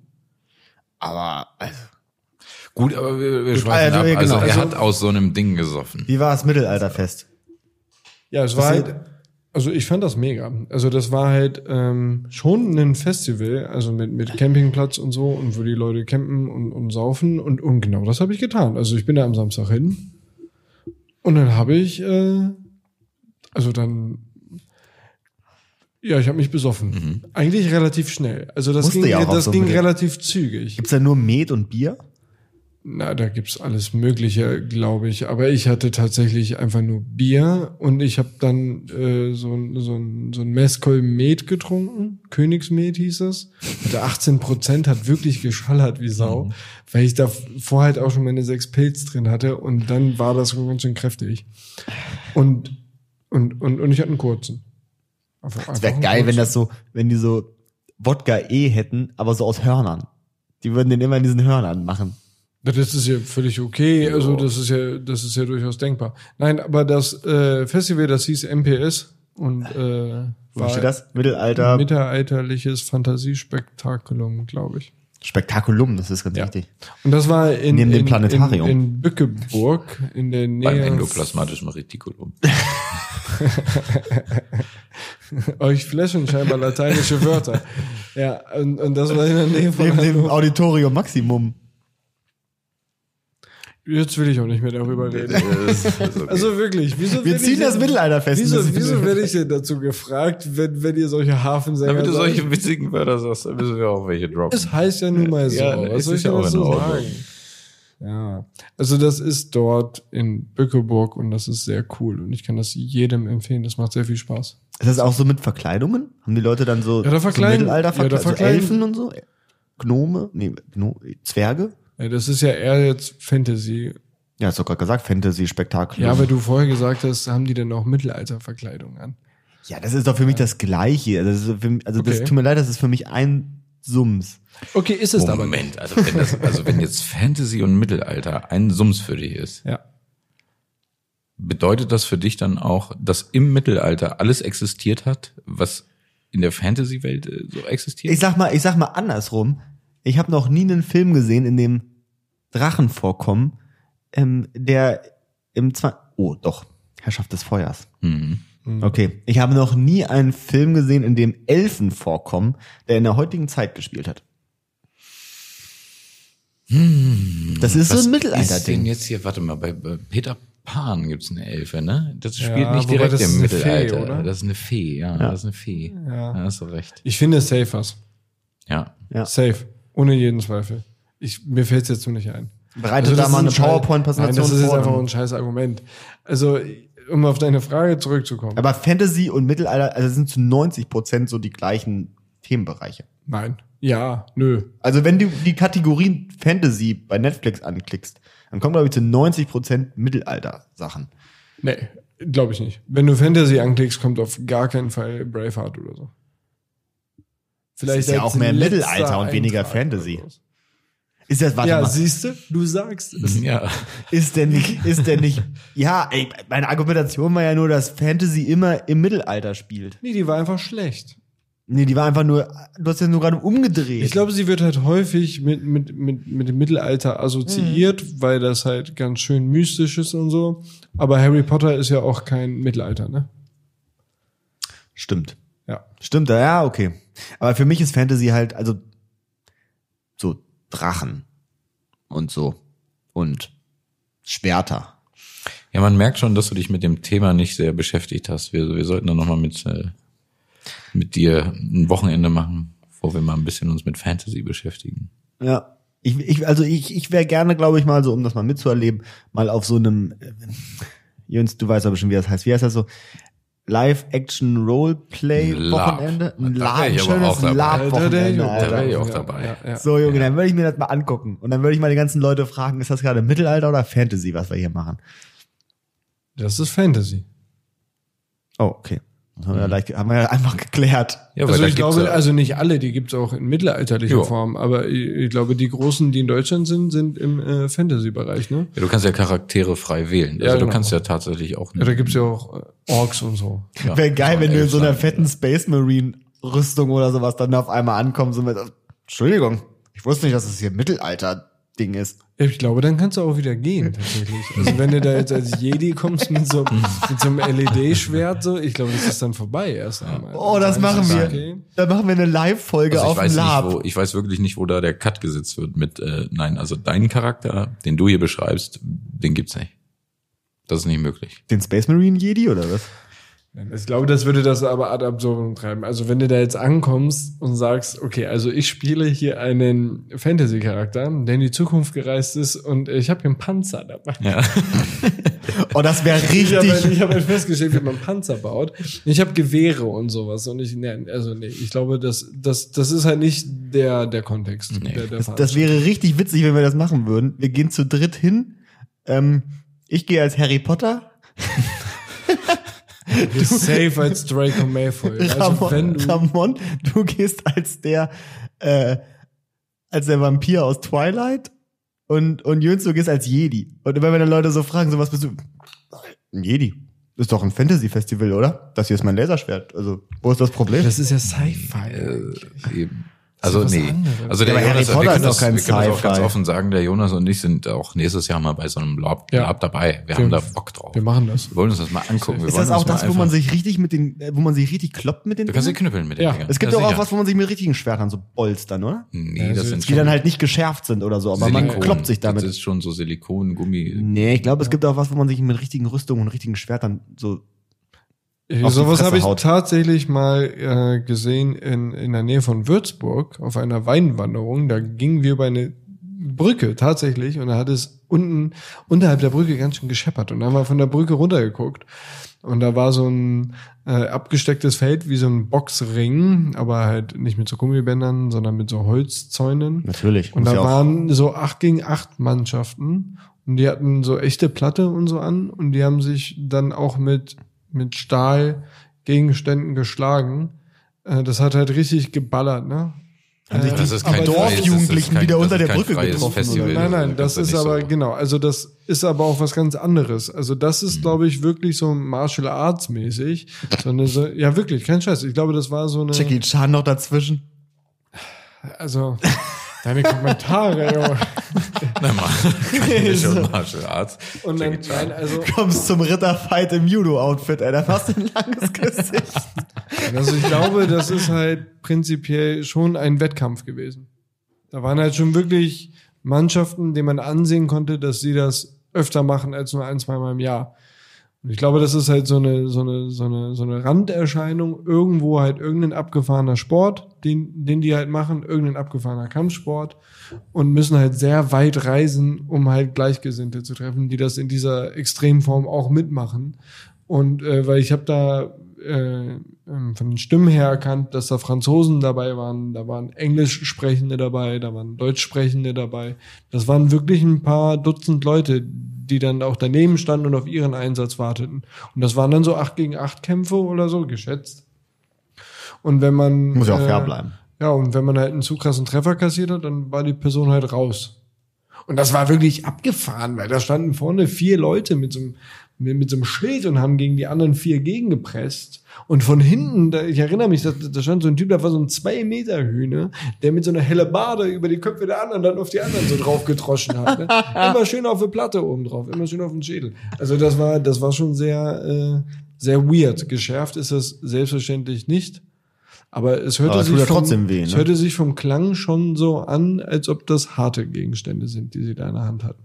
[SPEAKER 2] Aber also,
[SPEAKER 1] Gut, aber wir, wir schweifen
[SPEAKER 2] also,
[SPEAKER 1] ab.
[SPEAKER 2] ja,
[SPEAKER 1] Also
[SPEAKER 2] genau.
[SPEAKER 1] er
[SPEAKER 2] Also-
[SPEAKER 1] hat aus so einem Ding gesoffen.
[SPEAKER 2] wie war das Mittelalterfest?
[SPEAKER 3] Ja, es war halt, also ich fand das mega. Also das war halt ähm, schon ein Festival, also mit, mit Campingplatz und so und wo die Leute campen und, und saufen und, und genau das habe ich getan. Also ich bin da am Samstag hin und dann habe ich, äh, also dann, ja, ich habe mich besoffen. Eigentlich relativ schnell. Also das
[SPEAKER 2] Musste
[SPEAKER 3] ging,
[SPEAKER 2] ja
[SPEAKER 3] das
[SPEAKER 2] so
[SPEAKER 3] ging relativ zügig.
[SPEAKER 2] Gibt's da nur Met und Bier?
[SPEAKER 3] Na, da gibt's alles Mögliche, glaube ich. Aber ich hatte tatsächlich einfach nur Bier und ich habe dann äh, so, ein- so so ein Messkolben Met getrunken. Königsmet hieß es. Hatte 18 Prozent, hat wirklich geschallert wie Sau, weil ich da vorher halt auch schon meine sechs Pilz drin hatte und dann war das ganz schön kräftig. Und, und, und, und ich hatte einen kurzen.
[SPEAKER 2] Es wäre geil, wenn das so, wenn die so Wodka E hätten, aber so aus Hörnern. Die würden den immer in diesen Hörnern machen.
[SPEAKER 3] Das ist ja völlig okay, also das ist ja, das ist ja durchaus denkbar. Nein, aber das äh, Festival, das hieß MPS und äh,
[SPEAKER 2] Wo steht das? Mittelalter
[SPEAKER 3] mittelalterliches Fantasiespektakulum, glaube ich.
[SPEAKER 2] Spektakulum, das ist ganz
[SPEAKER 3] Ja.
[SPEAKER 2] richtig.
[SPEAKER 3] Und das war in,
[SPEAKER 2] Neben dem
[SPEAKER 3] in,
[SPEAKER 2] Planetarium.
[SPEAKER 3] in, in Bückeburg in der Nähe.
[SPEAKER 1] Beim endoplasmatischen Retikulum.
[SPEAKER 3] Euch flashen scheinbar lateinische Wörter. Ja, und, und das war in der Nähe von
[SPEAKER 2] Neben dem. Auditorium Maximum.
[SPEAKER 3] Jetzt will ich auch nicht mehr darüber reden.
[SPEAKER 1] also,
[SPEAKER 3] Also wirklich, wieso
[SPEAKER 2] Wir ziehen
[SPEAKER 3] ich
[SPEAKER 2] das
[SPEAKER 3] denn-
[SPEAKER 2] Mittelalterfest.
[SPEAKER 3] Wieso,
[SPEAKER 2] Das
[SPEAKER 3] wieso werde ich denn dazu gefragt, wenn, wenn ihr solche Hafensänger
[SPEAKER 1] Damit du solche witzigen Wörter sagst, dann müssen wir auch welche droppen.
[SPEAKER 3] Es heißt ja nun mal so.
[SPEAKER 1] Ja,
[SPEAKER 3] Was soll
[SPEAKER 1] ist
[SPEAKER 3] ich
[SPEAKER 1] ja auch Ordnung.
[SPEAKER 3] sagen? Ja, also das ist dort in Bückeburg und das ist sehr cool und ich kann das jedem empfehlen. Das macht sehr viel Spaß.
[SPEAKER 2] Ist das auch so mit Verkleidungen? Haben die Leute dann so,
[SPEAKER 3] Ja, da
[SPEAKER 2] so Mittelalter
[SPEAKER 3] ja, da
[SPEAKER 2] verkleidet? so
[SPEAKER 3] verkleiden-
[SPEAKER 2] Elfen und so? Gnome? Nee, Gno Zwerge?
[SPEAKER 3] Ja, das ist ja eher jetzt Fantasy.
[SPEAKER 2] Ja, hast du gerade gesagt, Fantasy-Spektakel.
[SPEAKER 3] Ja, aber du vorher gesagt hast, haben die denn auch Mittelalterverkleidung an?
[SPEAKER 2] Ja, das ist doch für mich das Gleiche. Also, das, ist für mich, also das
[SPEAKER 3] Okay.
[SPEAKER 2] tut mir leid, das ist für mich ein Sums.
[SPEAKER 3] Okay, ist es aber nicht.
[SPEAKER 1] Moment, also wenn, das, also wenn jetzt Fantasy und Mittelalter ein Sums für dich ist,
[SPEAKER 3] Ja.
[SPEAKER 1] bedeutet das für dich dann auch, dass im Mittelalter alles existiert hat, was in der Fantasy-Welt äh, so existiert?
[SPEAKER 2] Ich sag mal, ich sag mal andersrum. Ich habe noch nie einen Film gesehen, in dem Drachen vorkommen, ähm, der im Zwa Oh, doch. Herrschaft des Feuers.
[SPEAKER 1] Mhm.
[SPEAKER 2] Okay. Ich habe noch nie einen Film gesehen, in dem Elfen vorkommen, der in der heutigen Zeit gespielt hat. Das ist so ein
[SPEAKER 1] Was ist
[SPEAKER 2] Mittelalter-Ding.
[SPEAKER 1] jetzt hier, warte mal, bei, Peter Pan gibt's eine Elfe, ne? Das spielt
[SPEAKER 3] Ja,
[SPEAKER 1] nicht direkt
[SPEAKER 3] das
[SPEAKER 1] im
[SPEAKER 3] ist eine Fee,
[SPEAKER 1] Mittelalter.
[SPEAKER 3] oder?
[SPEAKER 1] Das ist eine Fee, ja, das ist eine Fee.
[SPEAKER 3] Ja.
[SPEAKER 1] Da hast du recht.
[SPEAKER 3] Ich finde es safe was.
[SPEAKER 1] Ja.
[SPEAKER 2] Ja.
[SPEAKER 3] Safe. Ohne jeden Zweifel. Ich, mir fällt es jetzt nur nicht ein.
[SPEAKER 2] Bereitet da
[SPEAKER 3] das
[SPEAKER 2] mal eine PowerPoint-Präsentation
[SPEAKER 3] Nein, das ist jetzt
[SPEAKER 2] vor,
[SPEAKER 3] einfach ein scheiß Argument. Also, um auf deine Frage zurückzukommen.
[SPEAKER 2] Aber Fantasy und Mittelalter, also sind zu 90 Prozent so die gleichen Themenbereiche.
[SPEAKER 3] Nein. Ja, nö.
[SPEAKER 2] Also wenn du die Kategorien Fantasy bei Netflix anklickst, dann kommen glaube ich zu 90 Prozent Mittelalter-Sachen.
[SPEAKER 3] Nee. Glaube ich nicht. Wenn du Fantasy anklickst, kommt auf gar keinen Fall Braveheart oder so.
[SPEAKER 2] Ist ja auch mehr Mittelalter und weniger
[SPEAKER 3] Eintrag
[SPEAKER 2] Fantasy. Ist das, warte
[SPEAKER 3] Ja,
[SPEAKER 2] mal,
[SPEAKER 3] siehst du, du sagst es.
[SPEAKER 1] Ja.
[SPEAKER 2] ist denn nicht, ist denn nicht, ja, ey, meine Argumentation war ja nur, dass Fantasy immer im Mittelalter spielt.
[SPEAKER 3] Nee, die war einfach schlecht.
[SPEAKER 2] Nee, die war einfach nur, du hast ja nur gerade umgedreht.
[SPEAKER 3] Ich glaube, sie wird halt häufig mit, mit, mit, mit dem Mittelalter assoziiert,
[SPEAKER 2] Mhm.
[SPEAKER 3] weil das halt ganz schön mystisch ist und so. Aber Harry Potter ist ja auch kein Mittelalter, ne?
[SPEAKER 2] Stimmt.
[SPEAKER 3] Ja.
[SPEAKER 2] Stimmt, ja, okay. Aber für mich ist Fantasy halt, also, so Drachen und so. Und Schwerter.
[SPEAKER 1] Ja, man merkt schon, dass du dich mit dem Thema nicht sehr beschäftigt hast. Wir, wir sollten dann nochmal mit, äh, mit dir ein Wochenende machen, wo wir mal ein bisschen uns mit Fantasy beschäftigen.
[SPEAKER 2] Ja. Ich, ich, also ich, ich wäre gerne, glaube ich, mal so, um das mal mitzuerleben, mal auf so einem, äh, Jöns, du weißt aber schon, wie das heißt. Wie heißt das so? Live-Action-Roleplay-Wochenende?
[SPEAKER 1] Ein
[SPEAKER 2] Ein
[SPEAKER 1] Lab.
[SPEAKER 2] Schönes. Lab-Wochenende,
[SPEAKER 3] Da
[SPEAKER 1] Da wär
[SPEAKER 2] Alter.
[SPEAKER 1] ich auch
[SPEAKER 3] Ja,
[SPEAKER 1] dabei.
[SPEAKER 3] Ja, ja.
[SPEAKER 2] So, Junge, dann würde ich mir das mal angucken. Und dann würde ich mal die ganzen Leute fragen, ist das gerade Mittelalter oder Fantasy, was wir hier machen?
[SPEAKER 3] Das ist Fantasy.
[SPEAKER 2] Oh, okay. Das haben wir ja, leicht, haben wir ja einfach geklärt.
[SPEAKER 1] Ja,
[SPEAKER 3] also ich glaube,
[SPEAKER 1] ja-
[SPEAKER 3] also nicht alle, die gibt's auch in mittelalterlicher
[SPEAKER 1] Jo.
[SPEAKER 3] Form, aber ich, ich glaube, die großen, die in Deutschland sind, sind im äh, Fantasy-Bereich, ne?
[SPEAKER 1] Ja, du kannst ja Charaktere frei wählen. Also
[SPEAKER 3] Ja,
[SPEAKER 1] du
[SPEAKER 3] genau.
[SPEAKER 1] kannst ja tatsächlich auch.
[SPEAKER 3] Ja, da gibt's ja auch äh, Orks und so.
[SPEAKER 1] ja,
[SPEAKER 2] Wäre geil, wenn du in so einer fetten Space Marine Rüstung oder sowas dann auf einmal ankommst und mit, Entschuldigung, ich wusste nicht, dass das hier Mittelalter Ding ist.
[SPEAKER 3] Ich glaube, dann kannst du auch wieder gehen, tatsächlich. Also wenn du da jetzt als Jedi kommst mit so, mit so einem LED-Schwert, so, ich glaube, das ist dann vorbei erst einmal.
[SPEAKER 2] Oh, das
[SPEAKER 3] Dann
[SPEAKER 2] machen wir.
[SPEAKER 3] okay.
[SPEAKER 2] Da machen wir eine Live-Folge
[SPEAKER 1] Also ich
[SPEAKER 2] auf dem
[SPEAKER 1] weiß
[SPEAKER 2] Lab.
[SPEAKER 1] nicht, wo, ich weiß wirklich nicht, wo da der Cut gesetzt wird mit, äh, nein, also deinen Charakter, den du hier beschreibst, den gibt's nicht. Das ist nicht möglich.
[SPEAKER 2] Den Space Marine Jedi oder was?
[SPEAKER 3] Ich glaube, das würde das aber ad absurdum treiben. Also wenn du da jetzt ankommst und sagst, okay, also ich spiele hier einen Fantasy-Charakter, der in die Zukunft gereist ist und ich habe hier einen Panzer dabei.
[SPEAKER 1] Ja.
[SPEAKER 2] Oh, das wäre
[SPEAKER 3] Ich habe
[SPEAKER 2] richtig.
[SPEAKER 3] ich hab halt festgestellt, wie man Panzer baut. Ich habe Gewehre und sowas. Und ich, nee, also nee, ich glaube, das, das, das ist halt nicht der, der Kontext.
[SPEAKER 1] Nee.
[SPEAKER 3] Der, der
[SPEAKER 2] Das, das wäre richtig witzig, wenn wir das machen würden. Wir gehen zu dritt hin. Ähm, ich gehe als Harry Potter.
[SPEAKER 3] Du safe als Draco Malfoy. Also
[SPEAKER 2] Ramon,
[SPEAKER 3] wenn du,
[SPEAKER 2] Ramon, du gehst als der, äh, als der Vampir aus Twilight. Und, und Jöns, du gehst als Jedi. Und immer wenn dann Leute so fragen, so was bist du? Ein Jedi. Das ist doch ein Fantasy-Festival, oder? Das hier ist mein Laserschwert. Also, wo ist das Problem?
[SPEAKER 3] das ist ja Sci-Fi.
[SPEAKER 1] Äh, eben. Also nee.
[SPEAKER 3] anderes.
[SPEAKER 1] Also der
[SPEAKER 2] Ja, aber Harry
[SPEAKER 1] Jonas,
[SPEAKER 2] Potter
[SPEAKER 1] wir
[SPEAKER 2] ist
[SPEAKER 1] können, das,
[SPEAKER 2] kein
[SPEAKER 1] wir können das auch ganz offen sagen, der Jonas und ich sind auch nächstes Jahr mal bei so einem Lab,
[SPEAKER 3] Ja.
[SPEAKER 1] Lab dabei. Wir
[SPEAKER 3] Wir-
[SPEAKER 1] haben da Bock drauf.
[SPEAKER 3] Wir machen das.
[SPEAKER 1] Wir wollen uns das mal angucken. Wir
[SPEAKER 2] ist das auch das, wo man sich richtig mit den, äh, wo man sich richtig kloppt mit den
[SPEAKER 1] Du kannst sie knüppeln mit den
[SPEAKER 3] Ja.
[SPEAKER 1] Dingern.
[SPEAKER 2] Es gibt
[SPEAKER 1] Ja,
[SPEAKER 2] doch auch was, wo man sich mit richtigen Schwertern so bolzt dann, oder?
[SPEAKER 1] Nee, das
[SPEAKER 3] so
[SPEAKER 1] sind
[SPEAKER 2] Die
[SPEAKER 1] schon
[SPEAKER 2] dann halt nicht geschärft sind oder so, aber man
[SPEAKER 1] Silikon.
[SPEAKER 2] kloppt sich damit.
[SPEAKER 1] Das ist schon so Silikon, Gummi.
[SPEAKER 2] Nee, ich glaube, es gibt auch was, wo man sich mit richtigen Rüstungen und richtigen Schwertern so.
[SPEAKER 3] Äh, Sowas habe ich
[SPEAKER 2] haut.
[SPEAKER 3] tatsächlich mal äh, gesehen in, in der Nähe von Würzburg auf einer Weinwanderung. Da gingen wir über eine Brücke tatsächlich und da hat es unten unterhalb der Brücke ganz schön gescheppert und dann haben wir von der Brücke runtergeguckt und da war so ein äh, abgestecktes Feld wie so ein Boxring, aber halt nicht mit so Gummibändern, sondern mit so Holzzäunen.
[SPEAKER 2] Natürlich.
[SPEAKER 3] Und da waren so acht gegen acht Mannschaften und die hatten so echte Platte und so an und die haben sich dann auch mit, mit Stahlgegenständen geschlagen. Äh, Das hat halt richtig geballert, ne? Äh,
[SPEAKER 2] die
[SPEAKER 1] Das ist kein
[SPEAKER 2] Dorfjugendlichen
[SPEAKER 1] kein-
[SPEAKER 2] wieder unter der Brücke getroffen.
[SPEAKER 1] Festival.
[SPEAKER 2] oder?
[SPEAKER 3] Nein, nein,
[SPEAKER 1] Das
[SPEAKER 3] das
[SPEAKER 1] ist
[SPEAKER 3] aber,
[SPEAKER 1] so.
[SPEAKER 3] genau, also das ist aber auch was ganz anderes. Also das
[SPEAKER 1] Mhm.
[SPEAKER 3] ist, glaube ich, wirklich so Martial Arts mäßig. So eine, so, ja, wirklich, kein Scheiß. Ich glaube, das war so eine.
[SPEAKER 2] Jackie Chan noch dazwischen.
[SPEAKER 3] Also, deine Kommentare, Junge.
[SPEAKER 1] Nein, mal. Schon Martial Arts.
[SPEAKER 3] Und dann, nein, also,
[SPEAKER 2] Kommst zum Ritterfight im Judo-Outfit, ey. Da hast du ein langes Gesicht.
[SPEAKER 3] Also ich glaube, das ist halt prinzipiell schon ein Wettkampf gewesen. Da waren halt schon wirklich Mannschaften, denen man ansehen konnte, dass sie das öfter machen als nur ein, zweimal im Jahr. Und ich glaube, das ist halt so eine, so eine, so eine, so eine Randerscheinung. Irgendwo halt irgendein abgefahrener Sport, den, den die halt machen, irgendein abgefahrener Kampfsport und müssen halt sehr weit reisen, um halt Gleichgesinnte zu treffen, die das in dieser Extremform auch mitmachen. Und äh, weil ich habe da äh, ähm, von den Stimmen her erkannt, dass da Franzosen dabei waren, da waren Englischsprechende dabei, da waren Deutschsprechende dabei. Das waren wirklich ein paar Dutzend Leute, die dann auch daneben standen und auf ihren Einsatz warteten. Und das waren dann so acht gegen acht Kämpfe oder so, geschätzt. Und wenn man
[SPEAKER 2] Muss ja auch
[SPEAKER 3] äh,
[SPEAKER 2] fair bleiben.
[SPEAKER 3] Ja, und wenn man halt einen zu krassen Treffer kassiert hat, dann war die Person halt raus. Und das war wirklich abgefahren, weil da standen vorne vier Leute mit so einem, mit, mit so einem Schild und haben gegen die anderen vier gegengepresst. Und von hinten, da, ich erinnere mich, da, da stand so ein Typ, da war so ein zwei Meter Hühne, der mit so einer helle Bade über die Köpfe der anderen dann auf die anderen so drauf gedroschen hat. Ne? Immer schön auf die Platte oben drauf, immer schön auf den Schädel. Also das war, das war schon sehr, äh, sehr weird. Geschärft ist das selbstverständlich nicht. Aber es hörte,
[SPEAKER 2] Aber es
[SPEAKER 3] sich, vom,
[SPEAKER 2] trotzdem weh,
[SPEAKER 3] es
[SPEAKER 2] ne?
[SPEAKER 3] hörte sich vom Klang schon so an, als ob das harte Gegenstände sind, die sie da in der Hand hatten.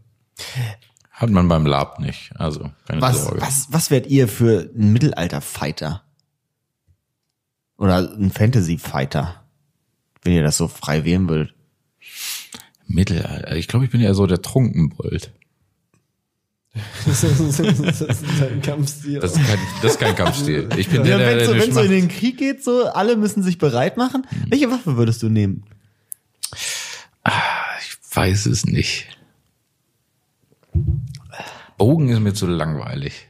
[SPEAKER 1] Hat man beim Lab nicht. Also keine
[SPEAKER 2] Was,
[SPEAKER 1] Sorge.
[SPEAKER 2] was, was wärt ihr für ein Mittelalter-Fighter? Oder ein Fantasy-Fighter? Wenn ihr das so frei wählen würdet.
[SPEAKER 1] Mittelalter. Ich glaube, ich bin eher so der Trunkenbold.
[SPEAKER 3] Das ist, das ist ein Kampfstil.
[SPEAKER 1] Das ist kein, das ist kein Kampfstil. Ich bin
[SPEAKER 2] Ja,
[SPEAKER 1] der, der, der
[SPEAKER 2] wenn so in den Krieg geht, so, alle müssen sich bereit machen. Welche Waffe würdest du nehmen?
[SPEAKER 1] Ich weiß es nicht. Bogen ist mir zu langweilig.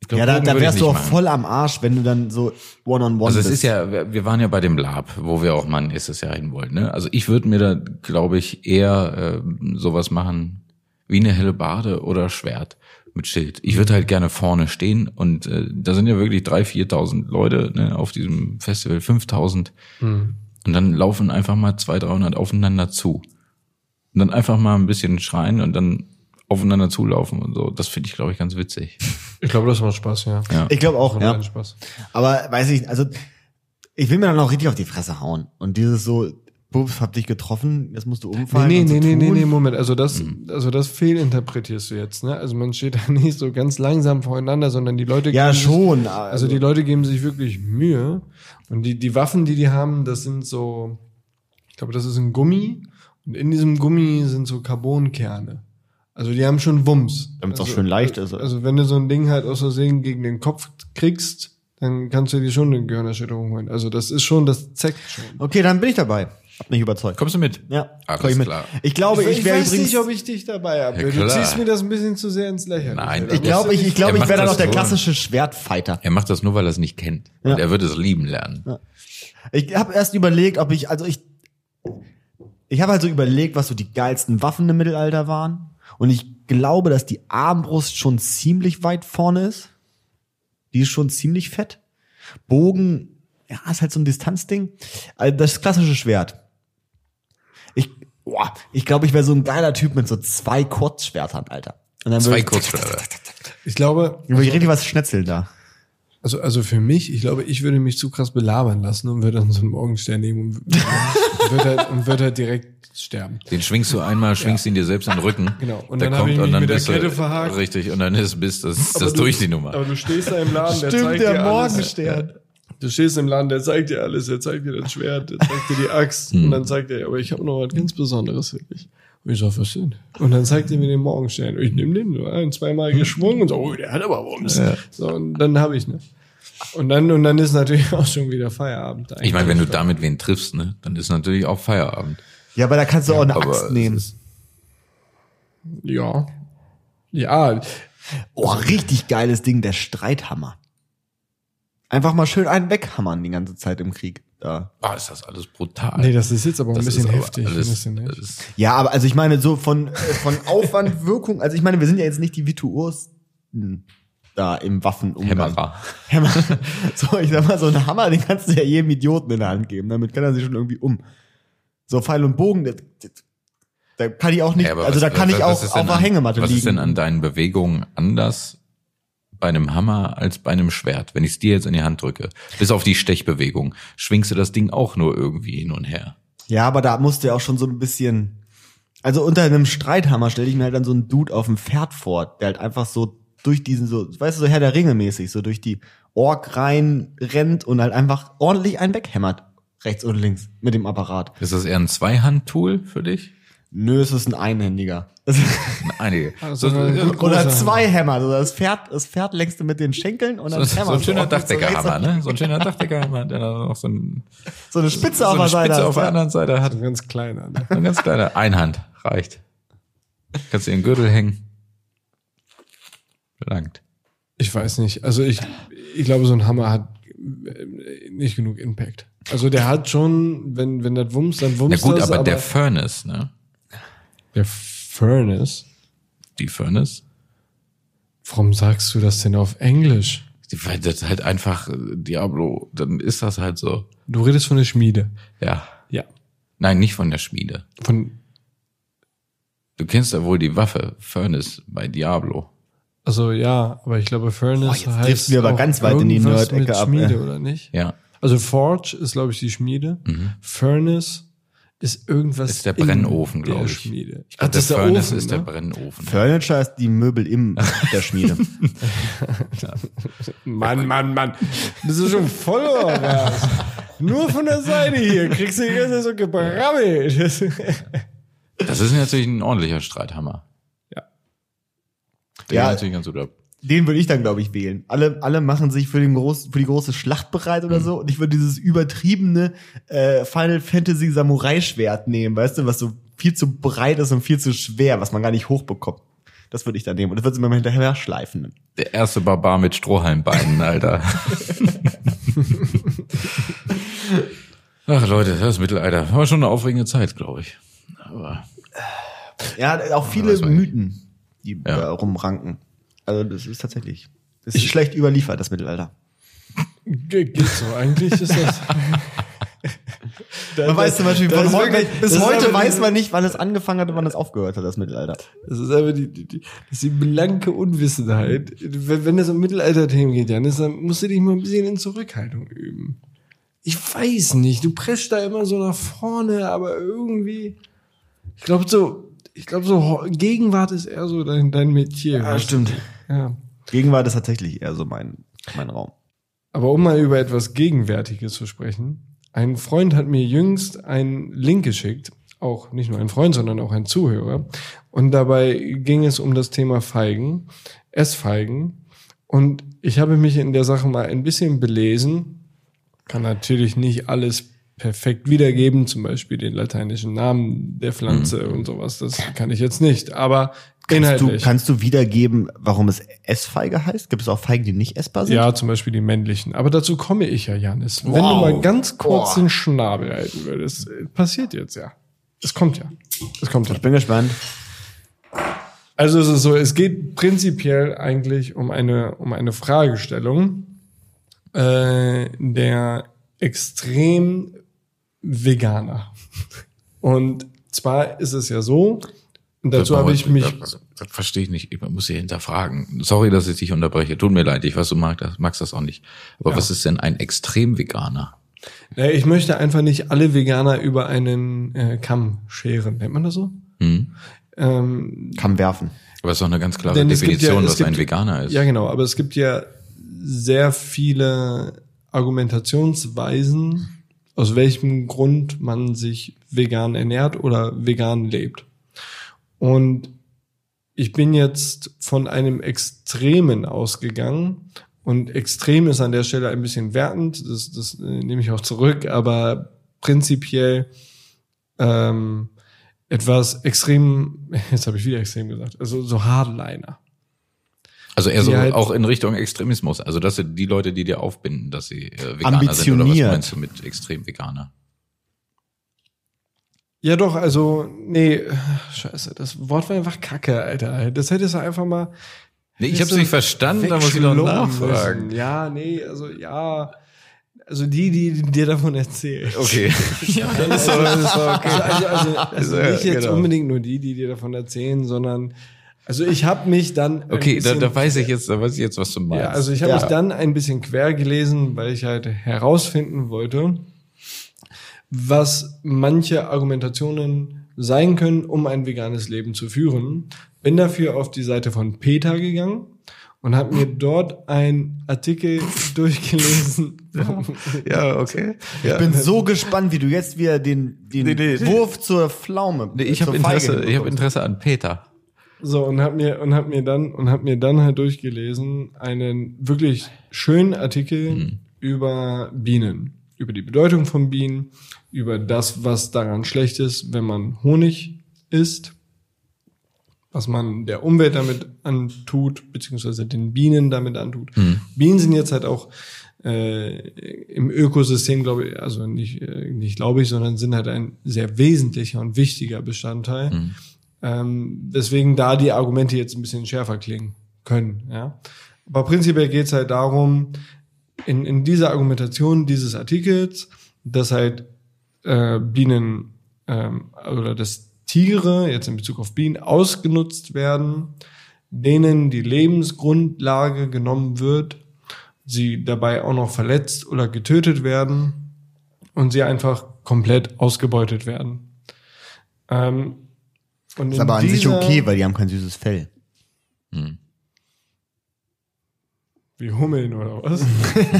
[SPEAKER 1] Ich glaub,
[SPEAKER 2] Ja, da, da wärst du auch
[SPEAKER 1] machen.
[SPEAKER 2] voll am Arsch, wenn du dann so one-on-one
[SPEAKER 1] Also es
[SPEAKER 2] bist.
[SPEAKER 1] ist ja, wir waren ja bei dem Lab, wo wir auch mal nächstes Jahr hin wollten. Ne? Also ich würde mir da, glaube ich, eher äh, sowas machen wie eine helle Bade oder Schwert mit Schild. Ich würde halt gerne vorne stehen und äh, da sind ja wirklich drei, viertausend Leute ne, auf diesem Festival, 5000
[SPEAKER 2] Hm.
[SPEAKER 1] und dann laufen einfach mal zwei, dreihundert aufeinander zu und dann einfach mal ein bisschen schreien und dann aufeinander zulaufen und so. Das finde ich, glaube ich, ganz witzig.
[SPEAKER 3] ich glaube, das macht Spaß, ja.
[SPEAKER 1] Ja.
[SPEAKER 2] ich glaube auch,
[SPEAKER 3] Macht
[SPEAKER 2] ja.
[SPEAKER 3] Spaß.
[SPEAKER 2] Aber weiß ich, also ich will mir dann auch richtig auf die Fresse hauen. Und dieses so, Bubs, hab dich getroffen, jetzt musst du umfallen.
[SPEAKER 3] Nee,
[SPEAKER 2] und so
[SPEAKER 3] nee, nee, nee, nee, Moment. Also das, also das fehlinterpretierst du jetzt, ne? Also man steht da nicht so ganz langsam voreinander, sondern die Leute
[SPEAKER 2] Ja,
[SPEAKER 3] geben sich-
[SPEAKER 2] schon.
[SPEAKER 3] Also die Leute geben sich wirklich Mühe. Und die, die Waffen, die die haben, das sind so, ich glaube, das ist ein Gummi. Und in diesem Gummi sind so Carbonkerne. Also die haben schon Wumms.
[SPEAKER 2] Damit's
[SPEAKER 3] also,
[SPEAKER 2] auch schön leicht ist.
[SPEAKER 3] Also wenn du so ein Ding halt aus Versehen gegen den Kopf kriegst, dann kannst du dir schon eine Gehirnerschütterung holen. Also das ist schon, das zeckt schon.
[SPEAKER 2] Okay, dann bin ich dabei. Hab mich überzeugt.
[SPEAKER 1] Kommst du mit?
[SPEAKER 2] Ja,
[SPEAKER 1] Alles
[SPEAKER 2] komm ich mit.
[SPEAKER 1] klar.
[SPEAKER 2] Ich glaube, ich, wäre
[SPEAKER 3] weiß
[SPEAKER 2] übrigens.
[SPEAKER 3] nicht, ob ich dich dabei habe.
[SPEAKER 1] Ja,
[SPEAKER 3] du ziehst mir das ein bisschen zu sehr ins Lächeln.
[SPEAKER 1] Nein,
[SPEAKER 2] ich glaube, ich, ich, glaube,
[SPEAKER 1] Er
[SPEAKER 2] ich wäre dann noch der
[SPEAKER 1] nur.
[SPEAKER 2] klassische Schwertfighter.
[SPEAKER 1] Er macht das nur, weil er es nicht kennt.
[SPEAKER 2] Ja.
[SPEAKER 1] Und er wird es lieben lernen.
[SPEAKER 2] Ich habe erst überlegt, ob ich, also ich, ich habe halt so überlegt, was so die geilsten Waffen im Mittelalter waren. Und ich glaube, dass die Armbrust schon ziemlich weit vorne ist. Die ist schon ziemlich fett. Bogen, ja, ist halt so ein Distanzding. Also das klassische Schwert. Ich, boah, ich glaube, ich wäre so ein geiler Typ mit so zwei Kurzschwertern, Alter. Und dann
[SPEAKER 1] Zwei
[SPEAKER 2] würde ich,
[SPEAKER 1] Kurzschwerter.
[SPEAKER 3] Ich glaube,
[SPEAKER 2] würde ich richtig was schnetzeln da.
[SPEAKER 3] Also, also für mich, ich glaube, ich würde mich zu krass belabern lassen und würde dann so einen Morgenstern nehmen und, und würde halt, und würde halt direkt sterben.
[SPEAKER 1] Den schwingst du einmal, schwingst ihn dir selbst an den Rücken.
[SPEAKER 3] Genau. Und
[SPEAKER 1] Der
[SPEAKER 3] dann habe ich mich mit der
[SPEAKER 1] bist du-
[SPEAKER 3] Kette verhakt.
[SPEAKER 1] Richtig, und dann ist bis das, das
[SPEAKER 3] du-
[SPEAKER 1] durch die Nummer.
[SPEAKER 3] Aber du stehst da im Laden, der
[SPEAKER 2] Stimmt,
[SPEAKER 3] zeigt
[SPEAKER 2] der
[SPEAKER 3] dir alles.
[SPEAKER 2] Morgenstern.
[SPEAKER 3] Du stehst im Laden, der zeigt dir alles, der zeigt dir das Schwert, der zeigt dir die Axt und dann zeigt er, aber ich habe noch was ganz Besonderes für dich. Und ich sag, was denn? Und dann zeigt er mir den Morgenstern. Ich nehme den so ein, zweimal geschwungen und so, oh, der hat aber Wumms. So, und dann habe ich ne. Und dann, und dann ist natürlich auch schon wieder Feierabend.
[SPEAKER 1] Ich meine, wenn du damit wen triffst, ne, dann ist natürlich auch Feierabend.
[SPEAKER 2] Ja, aber da kannst du auch eine Axt nehmen.
[SPEAKER 3] Ja. Ja,
[SPEAKER 2] Oh, richtig geiles Ding, der Streithammer. Einfach mal schön einen weghammern die ganze Zeit im Krieg. Da.
[SPEAKER 1] Ah, ist das alles brutal.
[SPEAKER 3] nee, das ist jetzt aber auch ein
[SPEAKER 1] Das
[SPEAKER 3] bisschen heftig.
[SPEAKER 1] Alles,
[SPEAKER 3] ein bisschen, ne?
[SPEAKER 1] das ist,
[SPEAKER 2] Ja, aber also ich meine, so von, äh, von Aufwand, Wirkung, also ich meine, wir sind ja jetzt nicht die Virtuosen da im Waffenumgang.
[SPEAKER 1] Hämmerer.
[SPEAKER 2] Hämmer. So, ich sag mal, so einen Hammer, den kannst du ja jedem Idioten in der Hand geben. Damit kann er sich schon irgendwie um. So Pfeil und Bogen, das, das, da kann ich auch nicht,
[SPEAKER 1] Ja,
[SPEAKER 2] also
[SPEAKER 1] was-
[SPEAKER 2] da kann
[SPEAKER 1] was-
[SPEAKER 2] ich
[SPEAKER 1] was
[SPEAKER 2] auch auf der Hängematte
[SPEAKER 1] Was
[SPEAKER 2] liegen.
[SPEAKER 1] ist denn an deinen Bewegungen anders bei einem Hammer als bei einem Schwert, wenn ich es dir jetzt in die Hand drücke? Bis auf die Stechbewegung. Schwingst du das Ding auch nur irgendwie hin und her?
[SPEAKER 2] Ja, aber da musst du ja auch schon so ein bisschen. Also unter einem Streithammer stelle ich mir halt dann so einen Dude auf dem Pferd vor, der halt einfach so durch diesen so, weißt du, so Herr der Ringe mäßig, so durch die Ork rein rennt und halt einfach ordentlich einen weghämmert. Rechts und links mit dem Apparat.
[SPEAKER 1] Ist das eher ein Zweihand-Tool für dich?
[SPEAKER 2] Nö, es ist ein einhändiger.
[SPEAKER 1] Einige.
[SPEAKER 3] Also,
[SPEAKER 1] so,
[SPEAKER 3] äh,
[SPEAKER 1] so,
[SPEAKER 2] Oder zwei Hämmer. Also das Pferd, das Pferd längst du mit den Schenkeln und dann
[SPEAKER 1] so,
[SPEAKER 2] Hämmer.
[SPEAKER 1] ein schöner
[SPEAKER 2] so rechts und
[SPEAKER 1] Dachdeckerhammer, ne? So ein schöner Dachdeckerhammer, der dann noch so, ein,
[SPEAKER 2] So eine Spitze
[SPEAKER 1] so
[SPEAKER 2] auf der Seite.
[SPEAKER 1] Spitze auf der anderen Seite hat.
[SPEAKER 3] Ein ganz kleiner. Ne?
[SPEAKER 1] So ein ganz kleiner Einhand reicht. Kannst du in den Gürtel hängen. Langt.
[SPEAKER 3] Ich weiß nicht. Also ich, ich glaube, so ein Hammer hat äh, nicht genug Impact. Also der hat schon, wenn, wenn das wumms, dann
[SPEAKER 1] Na
[SPEAKER 3] wumms
[SPEAKER 1] gut,
[SPEAKER 3] das,
[SPEAKER 1] aber, der Furnace, ne?
[SPEAKER 3] Der Furnace.
[SPEAKER 1] Die Furnace,
[SPEAKER 3] Warum sagst du das denn auf Englisch?
[SPEAKER 1] die, weil das halt einfach äh, Diablo, dann ist das halt so.
[SPEAKER 3] Du redest von der Schmiede.
[SPEAKER 1] Ja.
[SPEAKER 3] Ja.
[SPEAKER 1] Nein, nicht von der Schmiede.
[SPEAKER 3] Von,
[SPEAKER 1] Du kennst ja wohl die Waffe Furnace bei Diablo.
[SPEAKER 3] also ja, aber ich glaube Furnace
[SPEAKER 2] jetzt
[SPEAKER 3] heißt
[SPEAKER 2] wir aber
[SPEAKER 3] auch
[SPEAKER 2] ganz weit in die Nerd-Ecke ab,
[SPEAKER 3] Schmiede, oder nicht?
[SPEAKER 1] Ja.
[SPEAKER 3] Also Forge ist, glaube ich, die Schmiede. Furnace ist irgendwas
[SPEAKER 1] Ist der Brennofen,
[SPEAKER 3] der
[SPEAKER 1] glaube ich.
[SPEAKER 3] Schmiede.
[SPEAKER 1] Ich glaub,
[SPEAKER 3] Ach, das
[SPEAKER 1] der
[SPEAKER 3] ist der
[SPEAKER 1] Furnace
[SPEAKER 3] Ofen,
[SPEAKER 1] ist der
[SPEAKER 3] ne?
[SPEAKER 1] Brennofen.
[SPEAKER 2] Furniture ist die Möbel im der Schmiede.
[SPEAKER 3] Mann, Mann, Mann. Das ist schon voll oder was? Nur von der Seite hier kriegst du die ganze Zeit so gebrabbelt.
[SPEAKER 1] Das ist natürlich ein ordentlicher Streithammer.
[SPEAKER 3] Ja.
[SPEAKER 1] Der
[SPEAKER 2] Ja.
[SPEAKER 1] geht natürlich ganz gut ab.
[SPEAKER 2] Den würde ich dann, glaube ich, wählen. Alle, alle machen sich für, den groß, für die große Schlacht bereit oder so. Und ich würde dieses übertriebene äh, Final Fantasy Samurai-Schwert nehmen, weißt du, was so viel zu breit ist und viel zu schwer, was man gar nicht hochbekommt. Das würde ich dann nehmen. Und das wird sie mir mal hinterher schleifen.
[SPEAKER 1] Der erste Barbar mit Strohhalmbeinen, Alter. Ach Leute, das Mittelalter war schon eine aufregende Zeit, glaube ich. Aber
[SPEAKER 2] Ja, auch viele. Mythen, die
[SPEAKER 1] Ja.
[SPEAKER 2] rumranken. Also das ist tatsächlich. Das ist schlecht überliefert, das Mittelalter.
[SPEAKER 3] Ge- Geht so, eigentlich ist das.
[SPEAKER 2] Man weiß zum Beispiel,
[SPEAKER 3] das
[SPEAKER 2] von heute,
[SPEAKER 3] wirklich-
[SPEAKER 2] bis
[SPEAKER 3] das
[SPEAKER 2] heute
[SPEAKER 3] aber
[SPEAKER 2] weiß man nicht, wann es angefangen hat und wann es aufgehört hat, das Mittelalter.
[SPEAKER 3] Das ist einfach die, die, die, das ist die blanke Unwissenheit. Wenn, wenn es um Mittelalter-Themen geht, Janis, dann musst du dich mal ein bisschen in Zurückhaltung üben. Ich weiß nicht, du prescht da immer so nach vorne, aber irgendwie, ich glaube so, ich glaube so, Gegenwart ist eher so dein, dein Metier.
[SPEAKER 2] Ja, stimmt.
[SPEAKER 3] du? Ja.
[SPEAKER 2] Gegenwart ist tatsächlich eher so mein, mein Raum.
[SPEAKER 3] Aber um mal über etwas Gegenwärtiges zu sprechen. Ein Freund hat mir jüngst einen Link geschickt. Auch nicht nur ein Freund, sondern auch ein Zuhörer. Und dabei ging es um das Thema Feigen, Essfeigen. Und ich habe mich in der Sache mal ein bisschen belesen. Kann natürlich nicht alles perfekt wiedergeben, zum Beispiel den lateinischen Namen der Pflanze und sowas. Das kann ich jetzt nicht. Aber
[SPEAKER 2] Kannst du,
[SPEAKER 3] inhaltlich.
[SPEAKER 2] kannst du wiedergeben, warum es Essfeige heißt? Gibt es auch Feigen, die nicht essbar sind?
[SPEAKER 3] Ja, zum Beispiel die männlichen. Aber dazu komme ich ja, Janis. Wenn du
[SPEAKER 2] Wow.
[SPEAKER 3] mal ganz kurz
[SPEAKER 2] Boah.
[SPEAKER 3] den Schnabel halten würdest. äh, Passiert jetzt ja. Es kommt ja. Es kommt ja.
[SPEAKER 2] Ich bin gespannt.
[SPEAKER 3] Also es ist so, es geht prinzipiell eigentlich um eine, um eine Fragestellung, äh, der extrem Veganer. Und zwar ist es ja so, und dazu habe ich mich
[SPEAKER 1] Das, das verstehe ich nicht. Ich muss hier hinterfragen. Sorry, dass ich dich unterbreche. Tut mir leid. Ich weiß, du magst das, magst das auch nicht. Aber was ist denn ein Extrem-Veganer?
[SPEAKER 3] Ja, ich möchte einfach nicht alle Veganer über einen äh, Kamm scheren. Nennt man das so?
[SPEAKER 1] Hm?
[SPEAKER 3] Ähm,
[SPEAKER 2] Kann werfen.
[SPEAKER 1] Aber es ist doch eine ganz klare Definition,
[SPEAKER 3] ja-
[SPEAKER 1] was ein
[SPEAKER 3] gibt-
[SPEAKER 1] Veganer ist.
[SPEAKER 3] ja, genau. Aber es gibt ja sehr viele Argumentationsweisen, aus welchem Grund man sich vegan ernährt oder vegan lebt. Und ich bin jetzt von einem Extremen ausgegangen. Und extrem ist an der Stelle ein bisschen wertend, das, das nehme ich auch zurück, aber prinzipiell ähm, etwas extrem, jetzt habe ich wieder extrem gesagt, also so Hardliner.
[SPEAKER 1] Also eher so
[SPEAKER 3] halt-
[SPEAKER 1] auch in Richtung Extremismus. Also das sind die Leute, die dir aufbinden, dass sie äh, Veganer sind. Oder was meinst du mit extrem Veganer?
[SPEAKER 3] Ja doch, also, nee, scheiße, das Wort war einfach Kacke, Alter. Das hättest du einfach mal.
[SPEAKER 1] Nee, ich hab's
[SPEAKER 3] du
[SPEAKER 1] nicht verstanden, da muss ich noch nachfragen.
[SPEAKER 3] müssen. Ja, nee, also ja. Also die, die dir davon erzählen.
[SPEAKER 1] Okay. ja, dann ist doch, das doch okay.
[SPEAKER 3] Also, also, also
[SPEAKER 1] Also,
[SPEAKER 3] nicht jetzt
[SPEAKER 1] genau.
[SPEAKER 3] unbedingt nur die, die dir davon erzählen, sondern also ich habe mich dann ein
[SPEAKER 1] Okay, da, da weiß ich jetzt, da weiß ich jetzt, was du meinst.
[SPEAKER 3] Ja, also ich habe
[SPEAKER 2] Ja.
[SPEAKER 3] mich dann ein bisschen quer gelesen, weil ich halt herausfinden wollte, was manche Argumentationen sein können, um ein veganes Leben zu führen. Bin dafür auf die Seite von PETA gegangen und habe mir dort einen Artikel durchgelesen.
[SPEAKER 1] Ja, okay.
[SPEAKER 2] Ich bin so gespannt, wie du jetzt wieder den, den
[SPEAKER 1] Nee, nee.
[SPEAKER 2] Wurf zur Pflaume.
[SPEAKER 1] Nee, ich habe Interesse, ich habe
[SPEAKER 2] hinbekommst.
[SPEAKER 1] Interesse an Peter.
[SPEAKER 3] So und hab mir und hab mir dann und hab mir dann halt durchgelesen einen wirklich schönen Artikel über Bienen, über die Bedeutung von Bienen, über das, was daran schlecht ist, wenn man Honig isst, was man der Umwelt damit antut, beziehungsweise den Bienen damit antut. Bienen sind jetzt halt auch äh, im Ökosystem, glaube ich, also nicht, äh, nicht glaube ich, sondern sind halt ein sehr wesentlicher und wichtiger Bestandteil. Ähm, deswegen da die Argumente jetzt ein bisschen schärfer klingen können. Ja? Aber prinzipiell geht es halt darum, in, in dieser Argumentation dieses Artikels, dass halt äh, Bienen ähm, oder dass Tiere jetzt in Bezug auf Bienen ausgenutzt werden, denen die Lebensgrundlage genommen wird, sie dabei auch noch verletzt oder getötet werden und sie einfach komplett ausgebeutet werden. Ähm, und
[SPEAKER 2] Ist
[SPEAKER 3] in
[SPEAKER 2] aber an sich okay, weil die haben kein süßes Fell.
[SPEAKER 3] Wie Hummeln oder was?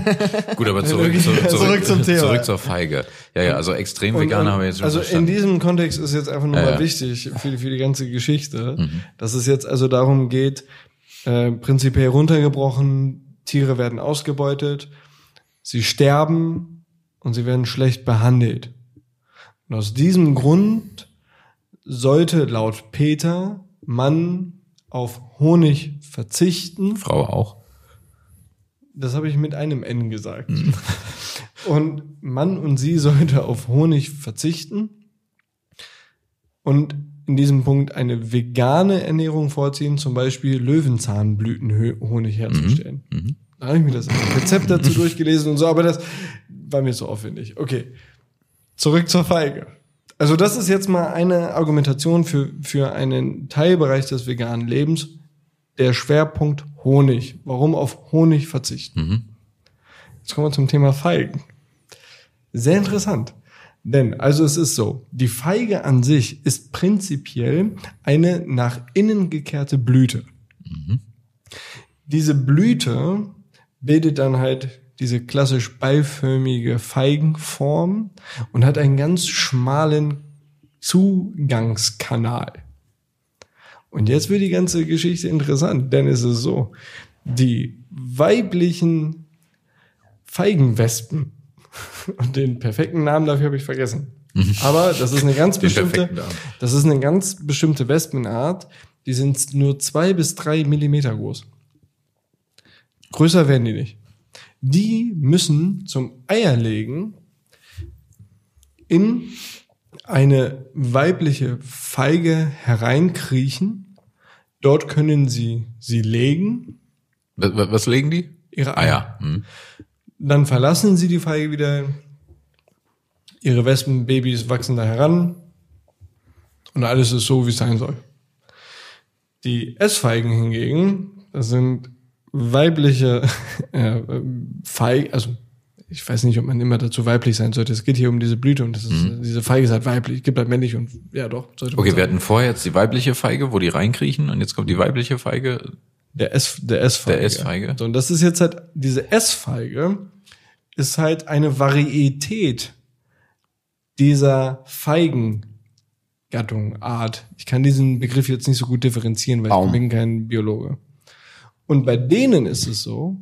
[SPEAKER 1] Gut, aber zurück, zu, zurück,
[SPEAKER 2] Zurück zum Thema.
[SPEAKER 1] Zurück zur Feige. Ja, ja, also extrem
[SPEAKER 3] und-
[SPEAKER 1] haben wir jetzt schon
[SPEAKER 3] Also in
[SPEAKER 1] verstanden.
[SPEAKER 3] diesem Kontext ist jetzt einfach nur
[SPEAKER 1] Ja,
[SPEAKER 3] mal
[SPEAKER 1] ja.
[SPEAKER 3] wichtig für die, für die ganze Geschichte,
[SPEAKER 1] Mhm.
[SPEAKER 3] dass es jetzt also darum geht, äh, prinzipiell runtergebrochen, Tiere werden ausgebeutet, sie sterben und sie werden schlecht behandelt. Und aus diesem Grund sollte laut Peter man auf Honig verzichten.
[SPEAKER 1] Frau auch.
[SPEAKER 3] Das habe ich mit einem N gesagt. Und Mann und sie sollte auf Honig verzichten und in diesem Punkt eine vegane Ernährung vorziehen, zum Beispiel Löwenzahnblütenhonig herzustellen. Da habe ich mir das Rezept dazu durchgelesen und so, aber das war mir so aufwendig. Okay, zurück zur Feige. Also das ist jetzt mal eine Argumentation für, für einen Teilbereich des veganen Lebens, der Schwerpunkt Honig. Warum auf Honig verzichten? Jetzt kommen wir zum Thema Feigen. Sehr interessant. Denn, also es ist so, die Feige an sich ist prinzipiell eine nach innen gekehrte Blüte. Diese Blüte bildet dann halt diese klassisch beiförmige Feigenform und hat einen ganz schmalen Zugangskanal. Und jetzt wird die ganze Geschichte interessant, denn es ist so, die weiblichen Feigenwespen, und den perfekten Namen dafür habe ich vergessen. Aber das ist eine ganz bestimmte, das ist eine ganz bestimmte Wespenart, die sind nur zwei bis drei Millimeter groß. Größer werden die nicht. Die müssen zum Eierlegen in eine weibliche Feige hereinkriechen. Dort können sie sie legen,
[SPEAKER 1] Was, legen die?
[SPEAKER 3] ihre
[SPEAKER 1] Ah ja. Hm.
[SPEAKER 3] Dann verlassen sie die Feige wieder. Ihre Wespenbabys wachsen da heran. Und alles ist so, wie es sein soll. Die Essfeigen hingegen, das sind weibliche äh, Feigen, also ich weiß nicht, ob man immer dazu weiblich sein sollte. Es geht hier um diese Blüte und das ist, diese Feige ist halt weiblich, gibt halt männlich und ja doch, sollte
[SPEAKER 1] Okay, wir hatten vorher jetzt die weibliche Feige, wo die reinkriechen und jetzt kommt die weibliche Feige.
[SPEAKER 3] Der S, der S-Feige.
[SPEAKER 1] Der S-Feige.
[SPEAKER 3] So, und das ist jetzt halt, diese S-Feige ist halt eine Varietät dieser Feigengattung, Art. Ich kann diesen Begriff jetzt nicht so gut differenzieren, weil
[SPEAKER 2] Baum.
[SPEAKER 3] ich bin kein Biologe. Und bei denen ist es so,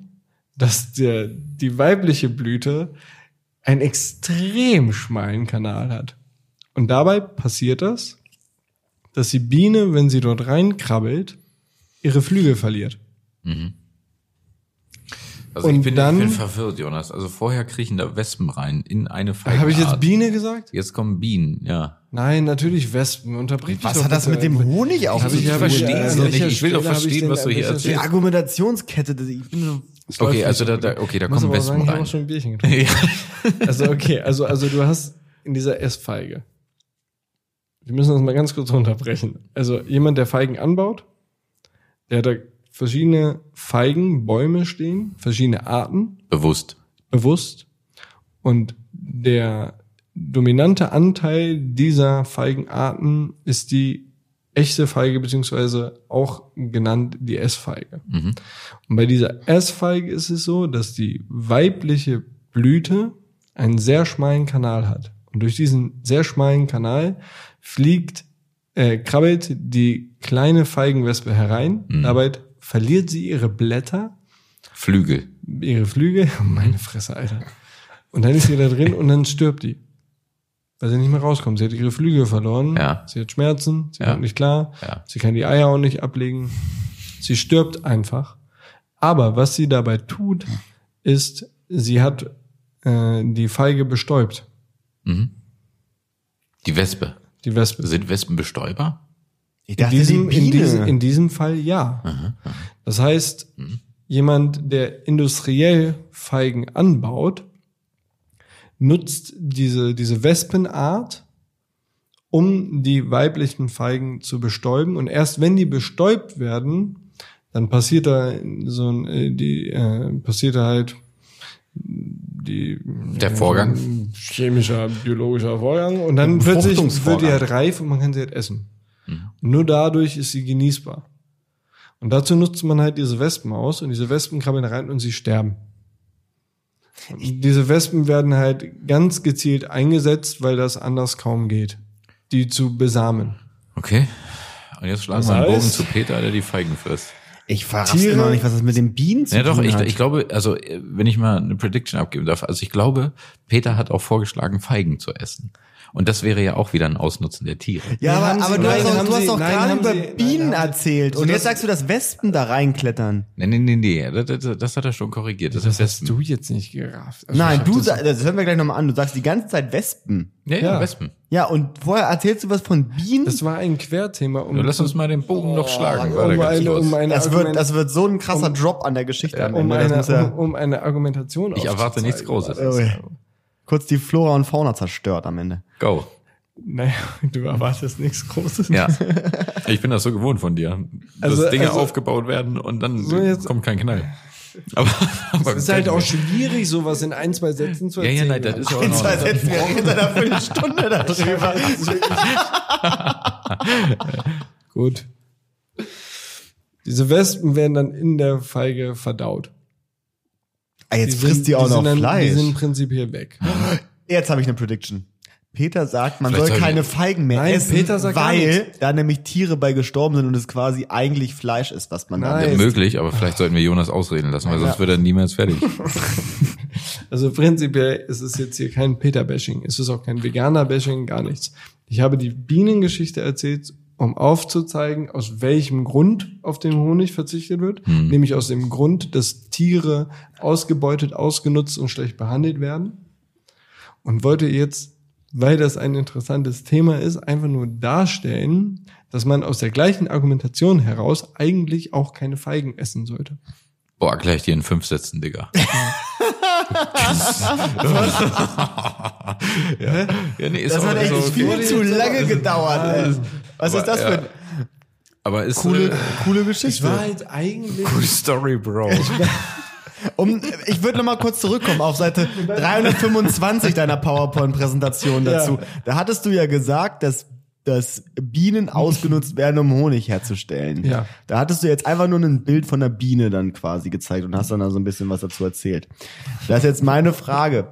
[SPEAKER 3] dass der, die weibliche Blüte einen extrem schmalen Kanal hat. Und dabei passiert das, dass die Biene, wenn sie dort reinkrabbelt, ihre Flügel verliert.
[SPEAKER 1] Also
[SPEAKER 3] Und
[SPEAKER 1] ich bin,
[SPEAKER 3] dann-
[SPEAKER 1] ich bin verwirrt, Jonas. Also vorher kriechen da Wespen rein in eine Feige.
[SPEAKER 3] Habe ich jetzt Biene gesagt?
[SPEAKER 1] Jetzt kommen Bienen, ja.
[SPEAKER 3] Nein, natürlich Wespen. Unterbrich mich
[SPEAKER 2] Was hat das mit dem Honig
[SPEAKER 3] ich
[SPEAKER 2] zu
[SPEAKER 3] ja
[SPEAKER 2] tun?
[SPEAKER 1] es doch nicht.
[SPEAKER 3] welcher
[SPEAKER 1] Ich will doch verstehen, was du hier erzählst.
[SPEAKER 2] Die Argumentationskette, das- ich bin so.
[SPEAKER 3] Es läuft
[SPEAKER 1] Okay, also
[SPEAKER 3] so
[SPEAKER 1] da, da okay, da
[SPEAKER 3] Ich
[SPEAKER 1] kommen Wespen
[SPEAKER 3] sagen, ich habe
[SPEAKER 1] rein.
[SPEAKER 3] auch schon ein Bierchen getrunken. Also okay, also, also du hast in dieser Essfeige, wir müssen das mal ganz kurz runterbrechen. Also jemand, der Feigen anbaut, der hat da verschiedene Feigenbäume stehen, verschiedene Arten,
[SPEAKER 1] Bewusst.
[SPEAKER 3] bewusst. Und der dominante Anteil dieser Feigenarten ist die echte Feige, beziehungsweise auch genannt die S-Feige. Und bei dieser S-Feige ist es so, dass die weibliche Blüte einen sehr schmalen Kanal hat. Und durch diesen sehr schmalen Kanal fliegt, äh, krabbelt die kleine Feigenwespe herein. Dabei verliert sie ihre Blätter
[SPEAKER 1] Flügel.
[SPEAKER 3] ihre Flügel. Meine Fresse, Alter. Und dann ist sie da drin und dann stirbt die. Weil sie nicht mehr rauskommt. Sie hat ihre Flügel verloren.
[SPEAKER 1] Ja.
[SPEAKER 3] Sie hat Schmerzen. Sie
[SPEAKER 1] Ja.
[SPEAKER 3] kommt nicht klar.
[SPEAKER 1] Ja.
[SPEAKER 3] Sie kann die Eier auch nicht ablegen. Sie stirbt einfach. Aber was sie dabei tut, ist, sie hat äh, die Feige bestäubt.
[SPEAKER 1] Die Wespe.
[SPEAKER 3] Die Wespe.
[SPEAKER 1] Sind Wespen Bestäuber?
[SPEAKER 2] Ich
[SPEAKER 3] In diesem, in, diesem, in diesem Fall ja. Das heißt, jemand, der industriell Feigen anbaut, nutzt diese, diese Wespenart, um die weiblichen Feigen zu bestäuben. Und erst wenn die bestäubt werden, dann passiert da so ein, äh, die, äh, passiert da halt die,
[SPEAKER 1] Der Vorgang?
[SPEAKER 3] chemischer, biologischer Vorgang. Und dann plötzlich wird die halt reif und man kann sie halt essen. Und nur dadurch ist sie genießbar. Und dazu nutzt man halt diese Wespen aus und diese Wespen krabbeln rein und sie sterben. Diese Wespen werden halt ganz gezielt eingesetzt, weil das anders kaum geht, die zu besamen.
[SPEAKER 1] Okay. Und jetzt schlagen wir einen Bogen zu Peter, der die Feigen frisst.
[SPEAKER 2] Ich
[SPEAKER 3] Tiere-
[SPEAKER 2] immer noch nicht, was das mit den Bienen zu
[SPEAKER 1] Ja, doch,
[SPEAKER 2] tun
[SPEAKER 1] ich,
[SPEAKER 2] hat.
[SPEAKER 1] ich glaube, also äh, wenn ich mal eine Prediction abgeben darf, also ich glaube, Peter hat auch vorgeschlagen, Feigen zu essen. Und das wäre ja auch wieder ein Ausnutzen der Tiere.
[SPEAKER 2] ja,
[SPEAKER 3] Nein,
[SPEAKER 2] aber, aber du
[SPEAKER 3] nein,
[SPEAKER 2] hast doch,
[SPEAKER 3] haben
[SPEAKER 2] du hast doch
[SPEAKER 3] nein,
[SPEAKER 2] gerade über
[SPEAKER 3] Sie- nein,
[SPEAKER 2] Bienen
[SPEAKER 3] haben-
[SPEAKER 2] erzählt. Und jetzt
[SPEAKER 3] das-
[SPEAKER 2] sagst du, dass Wespen da reinklettern.
[SPEAKER 1] Nee, nee, nee, nee, das, das, das hat er schon korrigiert. Das, ist Wespen.
[SPEAKER 3] du jetzt nicht gerafft. Also
[SPEAKER 2] Nein, du
[SPEAKER 3] das-
[SPEAKER 2] sagst, das hören wir gleich nochmal an. Du sagst die ganze Zeit Wespen.
[SPEAKER 1] Ja, ja,
[SPEAKER 3] Ja.
[SPEAKER 1] Wespen.
[SPEAKER 2] Ja, und vorher erzählst du was von Bienen?
[SPEAKER 3] Das war ein Querthema. Um,
[SPEAKER 1] Ja, lass uns mal den Bogen noch schlagen.
[SPEAKER 3] Um, eine, um eine
[SPEAKER 2] Das wird, das wird so ein krasser Drop an der Geschichte am
[SPEAKER 3] um
[SPEAKER 2] Ende. Das
[SPEAKER 3] eine,
[SPEAKER 2] ja
[SPEAKER 3] um, um eine Argumentation
[SPEAKER 1] ich erwarte nichts Großes.
[SPEAKER 2] Oh, ja. Kurz die Flora und Fauna zerstört am Ende.
[SPEAKER 1] Go.
[SPEAKER 3] Naja, du erwartest nichts Großes.
[SPEAKER 1] Ja. Ich bin das so gewohnt von dir. Dass
[SPEAKER 3] Also-
[SPEAKER 1] Dinge
[SPEAKER 3] also-
[SPEAKER 1] aufgebaut werden und dann
[SPEAKER 3] So, jetzt-
[SPEAKER 1] kommt kein Knall. Aber, aber
[SPEAKER 3] Es ist halt auch schwierig, sowas in ein, zwei Sätzen zu
[SPEAKER 1] Ja,
[SPEAKER 3] erzählen.
[SPEAKER 1] ja, nein, das ist ja auch
[SPEAKER 2] In
[SPEAKER 1] noch.
[SPEAKER 2] zwei Sätzen, wir reden seit einer Viertelstunde darüber.
[SPEAKER 3] Gut. Diese Wespen werden dann in der Feige verdaut.
[SPEAKER 2] Ah, jetzt
[SPEAKER 3] sind-
[SPEAKER 2] frisst die auch
[SPEAKER 3] sind
[SPEAKER 2] noch
[SPEAKER 3] dann,
[SPEAKER 2] Fleisch.
[SPEAKER 3] Die sind prinzipiell weg.
[SPEAKER 2] Jetzt habe ich eine Prediction. Peter sagt, man
[SPEAKER 1] Vielleicht
[SPEAKER 2] soll keine
[SPEAKER 1] ich-
[SPEAKER 2] Feigen mehr
[SPEAKER 3] Nein,
[SPEAKER 2] essen,
[SPEAKER 3] Peter sagt
[SPEAKER 2] weil da nämlich Tiere bei gestorben sind und es quasi eigentlich Fleisch ist, was man
[SPEAKER 3] Nein.
[SPEAKER 2] dann
[SPEAKER 1] möglich, aber vielleicht sollten wir Jonas ausreden lassen, weil sonst
[SPEAKER 3] Ja.
[SPEAKER 1] wird er niemals fertig.
[SPEAKER 3] Also prinzipiell ist es jetzt hier kein Peter-Bashing. Es ist auch kein Veganer-Bashing, gar nichts. Ich habe die Bienengeschichte erzählt, um aufzuzeigen, aus welchem Grund auf den Honig verzichtet wird. Nämlich aus dem Grund, dass Tiere ausgebeutet, ausgenutzt und schlecht behandelt werden. Und wollte jetzt, weil das ein interessantes Thema ist, einfach nur darstellen, dass man aus der gleichen Argumentation heraus eigentlich auch keine Feigen essen sollte.
[SPEAKER 1] Boah, gleich dir in fünf Sätzen, Digga. ja. ja, nee, ist
[SPEAKER 2] Das hat echt
[SPEAKER 1] so
[SPEAKER 2] viel zu lange gedauert. ey. Was
[SPEAKER 1] Aber,
[SPEAKER 2] ist das für
[SPEAKER 1] ja.
[SPEAKER 2] eine
[SPEAKER 1] Aber ist
[SPEAKER 2] coole,
[SPEAKER 1] äh,
[SPEAKER 2] coole Geschichte?
[SPEAKER 3] halt eigentlich
[SPEAKER 1] coole Story, Bro.
[SPEAKER 2] Um, ich würde noch mal kurz zurückkommen auf Seite 325 deiner PowerPoint-Präsentation dazu. Da hattest du ja gesagt, dass dass Bienen ausgenutzt werden, um Honig herzustellen.
[SPEAKER 3] Ja.
[SPEAKER 2] Da hattest du jetzt einfach nur ein Bild von einer Biene dann quasi gezeigt und hast dann da so ein bisschen was dazu erzählt. Das ist jetzt meine Frage.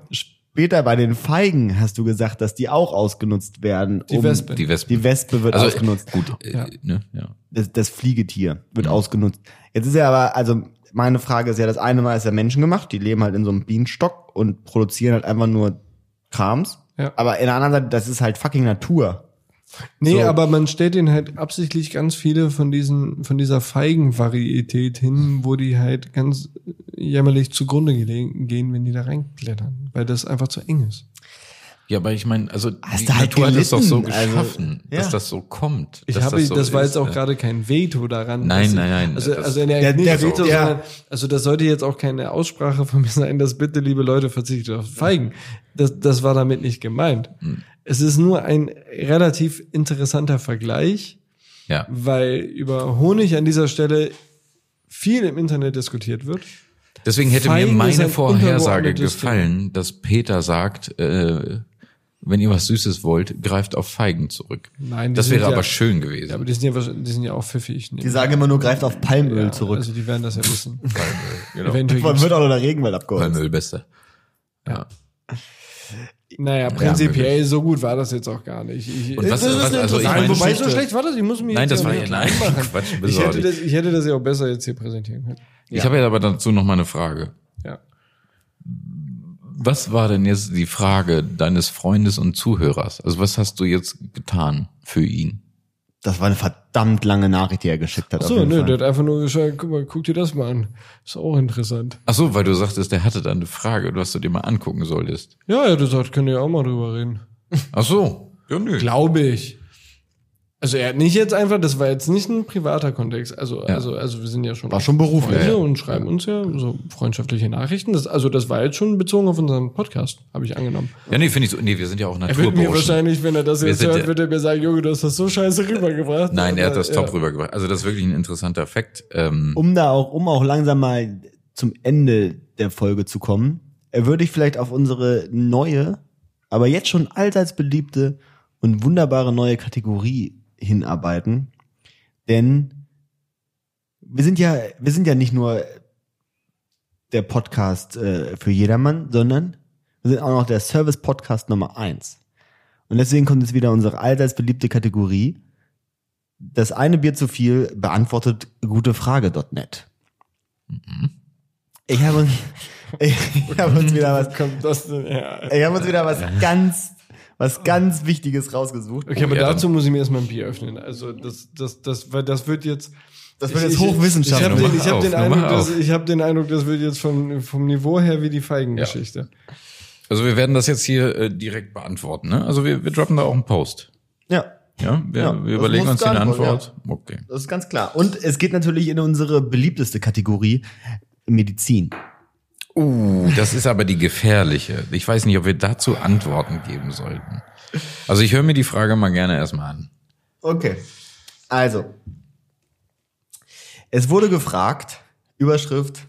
[SPEAKER 2] Später bei den Feigen hast du gesagt, dass die auch ausgenutzt werden.
[SPEAKER 3] Die Wespe.
[SPEAKER 1] Die Wespe.
[SPEAKER 2] Die Wespe wird
[SPEAKER 1] Also,
[SPEAKER 2] ausgenutzt.
[SPEAKER 1] Gut, äh,
[SPEAKER 3] Ja.
[SPEAKER 1] ne, ja.
[SPEAKER 2] das, das Fliegetier wird ausgenutzt. Jetzt ist ja aber, also meine Frage ist ja, das eine Mal ist ja menschengemacht, die leben halt in so einem Bienenstock und produzieren halt einfach nur Krams.
[SPEAKER 3] Ja.
[SPEAKER 2] Aber in der anderen Seite, das ist halt fucking Natur.
[SPEAKER 3] Nee,
[SPEAKER 2] So.
[SPEAKER 3] aber man stellt ihnen halt absichtlich ganz viele von diesen, von dieser Feigenvarietät hin, wo die halt ganz jämmerlich zugrunde gehen, wenn die da reinklettern, weil das einfach zu eng ist.
[SPEAKER 1] Ja, aber ich meine, also
[SPEAKER 2] Hast
[SPEAKER 1] die
[SPEAKER 2] du halt
[SPEAKER 1] Natur hat es doch so
[SPEAKER 2] also,
[SPEAKER 1] geschaffen, dass
[SPEAKER 2] ja.
[SPEAKER 1] das so kommt.
[SPEAKER 3] Ich
[SPEAKER 1] dass
[SPEAKER 3] habe, das,
[SPEAKER 1] so
[SPEAKER 3] war
[SPEAKER 1] ist,
[SPEAKER 3] jetzt auch
[SPEAKER 1] äh.
[SPEAKER 3] gerade kein Veto daran.
[SPEAKER 1] Nein,
[SPEAKER 3] dass-
[SPEAKER 1] nein, nein,
[SPEAKER 3] Also,
[SPEAKER 1] das-
[SPEAKER 3] also, der,
[SPEAKER 2] Der-
[SPEAKER 3] nicht
[SPEAKER 2] der-
[SPEAKER 3] Veto,
[SPEAKER 2] der-
[SPEAKER 3] sondern, also das sollte jetzt auch keine Aussprache von mir sein, dass bitte, liebe Leute, verzichtet auf Feigen. Das, das war damit nicht gemeint.
[SPEAKER 1] Hm.
[SPEAKER 3] Es ist nur ein relativ interessanter Vergleich,
[SPEAKER 1] Ja.
[SPEAKER 3] weil über Honig an dieser Stelle viel im Internet diskutiert wird.
[SPEAKER 1] Deswegen hätte
[SPEAKER 3] Feigen
[SPEAKER 1] mir meine
[SPEAKER 3] ein
[SPEAKER 1] Vorhersage gefallen, dass Peter sagt, äh, wenn ihr was Süßes wollt, greift auf Feigen zurück.
[SPEAKER 3] Nein,
[SPEAKER 1] das wäre
[SPEAKER 3] ja-
[SPEAKER 1] aber schön gewesen.
[SPEAKER 3] Ja, aber die sind ja, die sind ja auch pfiffig. Ne?
[SPEAKER 2] Die sagen immer nur, greift auf Palmöl
[SPEAKER 3] ja,
[SPEAKER 2] zurück.
[SPEAKER 3] Also die werden das ja wissen.
[SPEAKER 1] genau.
[SPEAKER 3] Eventuell
[SPEAKER 2] Davon
[SPEAKER 3] gibt's,
[SPEAKER 2] wird auch noch der Regenwald abgeholzt.
[SPEAKER 1] Palmöl beste. Ja.
[SPEAKER 3] naja, prinzipiell
[SPEAKER 1] wirklich.
[SPEAKER 3] so gut war das jetzt auch gar nicht. Ich,
[SPEAKER 1] Und was,
[SPEAKER 2] Das ist
[SPEAKER 1] was also ich meine,
[SPEAKER 3] wobei so schlecht war das. Ich muss mich
[SPEAKER 1] nein,
[SPEAKER 3] jetzt
[SPEAKER 1] das
[SPEAKER 3] ja
[SPEAKER 1] war
[SPEAKER 3] nicht
[SPEAKER 1] ja nein. Quatsch,
[SPEAKER 3] Ich
[SPEAKER 1] besorgt.
[SPEAKER 3] hätte, das, ich hätte das ja auch besser jetzt hier präsentieren können.
[SPEAKER 1] Ich habe ja aber dazu noch mal eine Frage. Was war denn jetzt die Frage deines Freundes und Zuhörers? Also was hast du jetzt getan für ihn?
[SPEAKER 2] Das war eine verdammt lange Nachricht, die er geschickt hat.
[SPEAKER 3] Ach so, nö,
[SPEAKER 2] Fall.
[SPEAKER 3] der hat einfach nur gesagt, guck mal, guck dir das mal an. Ist auch interessant.
[SPEAKER 1] Ach so, weil du sagtest, der hatte da eine Frage, was du dir mal angucken solltest.
[SPEAKER 3] Ja, er hat gesagt, könnt ihr auch mal drüber reden.
[SPEAKER 1] Ach so. Ja, nö.
[SPEAKER 3] Glaube ich. Also er hat nicht jetzt einfach, das war jetzt nicht ein privater Kontext. Also,
[SPEAKER 1] Ja.
[SPEAKER 3] also, also wir sind ja schon
[SPEAKER 2] War schon beruflich.
[SPEAKER 1] Ja, ja.
[SPEAKER 3] und schreiben uns ja so freundschaftliche Nachrichten. Das, also das war jetzt schon bezogen auf unseren Podcast, habe ich angenommen.
[SPEAKER 1] Ja, nee, finde ich so. Nee, wir sind ja auch
[SPEAKER 3] Er wird mir
[SPEAKER 1] Naturburschen.
[SPEAKER 3] wahrscheinlich, wenn er das jetzt hört, wird er mir sagen, Junge, du hast das so scheiße rübergebracht.
[SPEAKER 1] Nein, er hat das top rübergebracht. Also das ist wirklich ein interessanter Fakt. Ähm,
[SPEAKER 2] um da auch, um auch langsam mal zum Ende der Folge zu kommen, würde ich vielleicht auf unsere neue, aber jetzt schon allseits beliebte und wunderbare neue Kategorie hinarbeiten. Denn wir sind ja, wir sind ja nicht nur der Podcast äh, für jedermann, sondern wir sind auch noch der Service-Podcast Nummer eins. Und deswegen kommt jetzt wieder unsere allseits beliebte Kategorie. Das eine Bier zu viel beantwortet gutefrage.net. Ich habe uns, ich, habe uns wieder was,
[SPEAKER 3] kommt das denn her?
[SPEAKER 2] ich habe uns wieder was ganz, was ganz Wichtiges rausgesucht.
[SPEAKER 3] Okay, aber
[SPEAKER 1] ja,
[SPEAKER 3] dazu muss ich mir erstmal ein Bier öffnen. Also das, das, das, weil das wird jetzt.
[SPEAKER 2] Das wird
[SPEAKER 3] Ich-
[SPEAKER 2] jetzt
[SPEAKER 3] ich-
[SPEAKER 2] hochwissenschaftlich.
[SPEAKER 3] Ich habe den, ich hab den, Eindruck, dass, ich hab den Eindruck, das wird jetzt vom, vom Niveau her wie die Feigengeschichte.
[SPEAKER 1] also wir werden das jetzt hier äh, direkt beantworten. Ne? Also wir, wir droppen da auch einen Post.
[SPEAKER 2] Ja,
[SPEAKER 1] Ja, wir,
[SPEAKER 2] Ja,
[SPEAKER 1] wir überlegen uns
[SPEAKER 2] geantwortet,
[SPEAKER 1] Antwort. Okay.
[SPEAKER 2] das ist ganz klar. Und es geht natürlich in unsere beliebteste Kategorie Medizin.
[SPEAKER 1] Uh, das ist aber die gefährliche. Ich weiß nicht, ob wir dazu Antworten geben sollten. Also ich höre mir die Frage mal gerne erstmal an.
[SPEAKER 2] Okay. Also. Es wurde gefragt, Überschrift,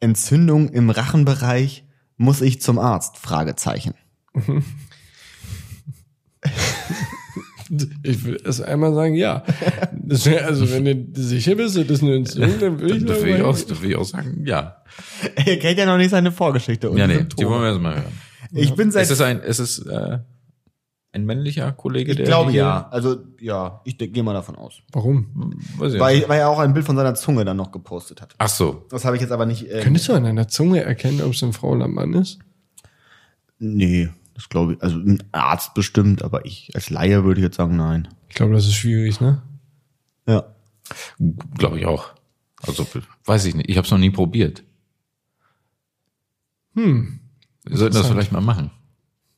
[SPEAKER 2] Entzündung im Rachenbereich, muss ich zum Arzt? Fragezeichen.
[SPEAKER 3] Ich will erst einmal sagen, ja. Das also wenn du sicher bist, das ist eine Entzündung, dann will ich
[SPEAKER 1] Da
[SPEAKER 3] sagen,
[SPEAKER 1] will ich, auch,
[SPEAKER 3] ja.
[SPEAKER 1] da will ich auch sagen, ja.
[SPEAKER 2] Er kennt ja noch nicht seine Vorgeschichte. Und
[SPEAKER 1] Ja, nee,
[SPEAKER 2] Symptome.
[SPEAKER 1] die wollen wir erstmal hören.
[SPEAKER 2] Ich bin seit
[SPEAKER 1] Ist es ein, ist es äh, ein männlicher Kollege,
[SPEAKER 2] Ich
[SPEAKER 1] der
[SPEAKER 2] glaube
[SPEAKER 1] hier-
[SPEAKER 2] ja. Also ja, ich gehe mal davon aus.
[SPEAKER 3] Warum?
[SPEAKER 1] Weiß ich
[SPEAKER 2] Weil,
[SPEAKER 1] nicht.
[SPEAKER 2] weil er auch ein Bild von seiner Zunge dann noch gepostet hat.
[SPEAKER 1] Ach so.
[SPEAKER 2] Das habe ich jetzt aber nicht. Äh,
[SPEAKER 3] Könntest du an einer Zunge erkennen, ob es eine Frau oder ein Mann ist?
[SPEAKER 2] nee, das glaube ich. Also ein Arzt bestimmt, aber ich als Laie würde ich jetzt sagen, nein.
[SPEAKER 3] Ich glaube, das ist schwierig, ne?
[SPEAKER 2] Ja.
[SPEAKER 1] Glaube ich auch. Also weiß ich nicht. Ich habe es noch nie probiert.
[SPEAKER 3] Hm.
[SPEAKER 1] Wir sollten das vielleicht mal machen.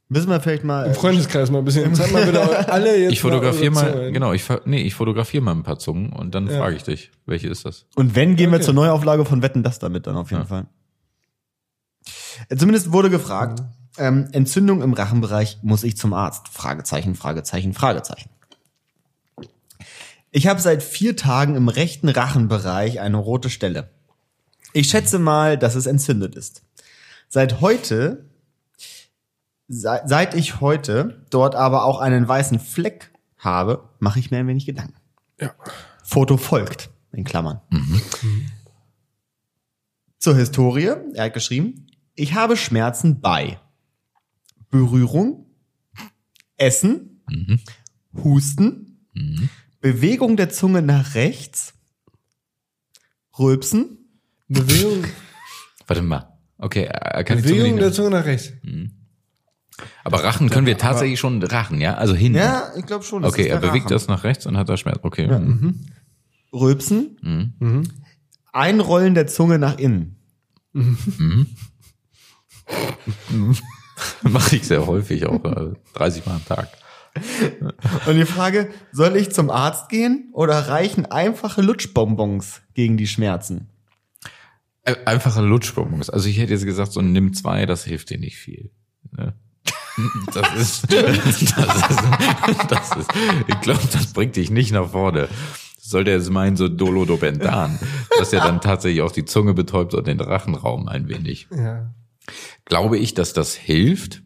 [SPEAKER 2] Müssen wir vielleicht mal.
[SPEAKER 3] Im Freundeskreis mal ein bisschen. Zeig mal bitte alle jetzt.
[SPEAKER 1] Ich fotografiere
[SPEAKER 3] mal,
[SPEAKER 1] mal, genau, ich nee, ich fotografiere mal ein paar Zungen und dann
[SPEAKER 3] Ja.
[SPEAKER 1] frage ich dich, welche ist das?
[SPEAKER 2] Und wenn, gehen wir
[SPEAKER 3] Okay.
[SPEAKER 2] zur Neuauflage von Wetten das damit dann auf jeden
[SPEAKER 1] Ja.
[SPEAKER 2] Fall. Äh, Zumindest wurde gefragt, ähm, Entzündung im Rachenbereich, muss ich zum Arzt? Fragezeichen, Fragezeichen, Fragezeichen. Ich habe seit vier Tagen im rechten Rachenbereich eine rote Stelle. Ich schätze mal, dass es entzündet ist. Seit heute, se- seit ich heute dort aber auch einen weißen Fleck habe, mache ich mir ein wenig Gedanken.
[SPEAKER 3] Ja.
[SPEAKER 2] Foto folgt, in Klammern. Zur Historie, er hat geschrieben, ich habe Schmerzen bei Berührung, Essen, Husten, Bewegung der Zunge nach rechts, Rülpsen,
[SPEAKER 3] Bewegung,
[SPEAKER 1] Warte mal. Okay, äh, kann ich Zunge
[SPEAKER 3] Bewegung der. Zunge nach rechts.
[SPEAKER 1] Aber Rachen können wir tatsächlich schon Rachen, ja? Also hinten.
[SPEAKER 2] Ja, ich glaube schon.
[SPEAKER 1] okay, er bewegt
[SPEAKER 2] Rachen.
[SPEAKER 1] das nach rechts und hat da Schmerz. Okay. mhm.
[SPEAKER 2] Rülpsen, Einrollen der Zunge nach innen.
[SPEAKER 1] Mache ich sehr häufig, auch äh, 30 Mal am Tag.
[SPEAKER 2] Und die Frage, soll ich zum Arzt gehen oder reichen einfache Lutschbonbons gegen die Schmerzen?
[SPEAKER 1] Äh, Einfache Lutschbonbons. Also ich hätte jetzt gesagt, so nimm zwei, das hilft dir nicht viel. Ne? Das ist, das ist, das ist, ich glaube, das bringt dich nicht nach vorne. Sollte er jetzt meinen, so Dolodobentan, dass er dann tatsächlich auch die Zunge betäubt und den Rachenraum ein wenig.
[SPEAKER 3] Ja.
[SPEAKER 1] Glaube ich, dass das hilft?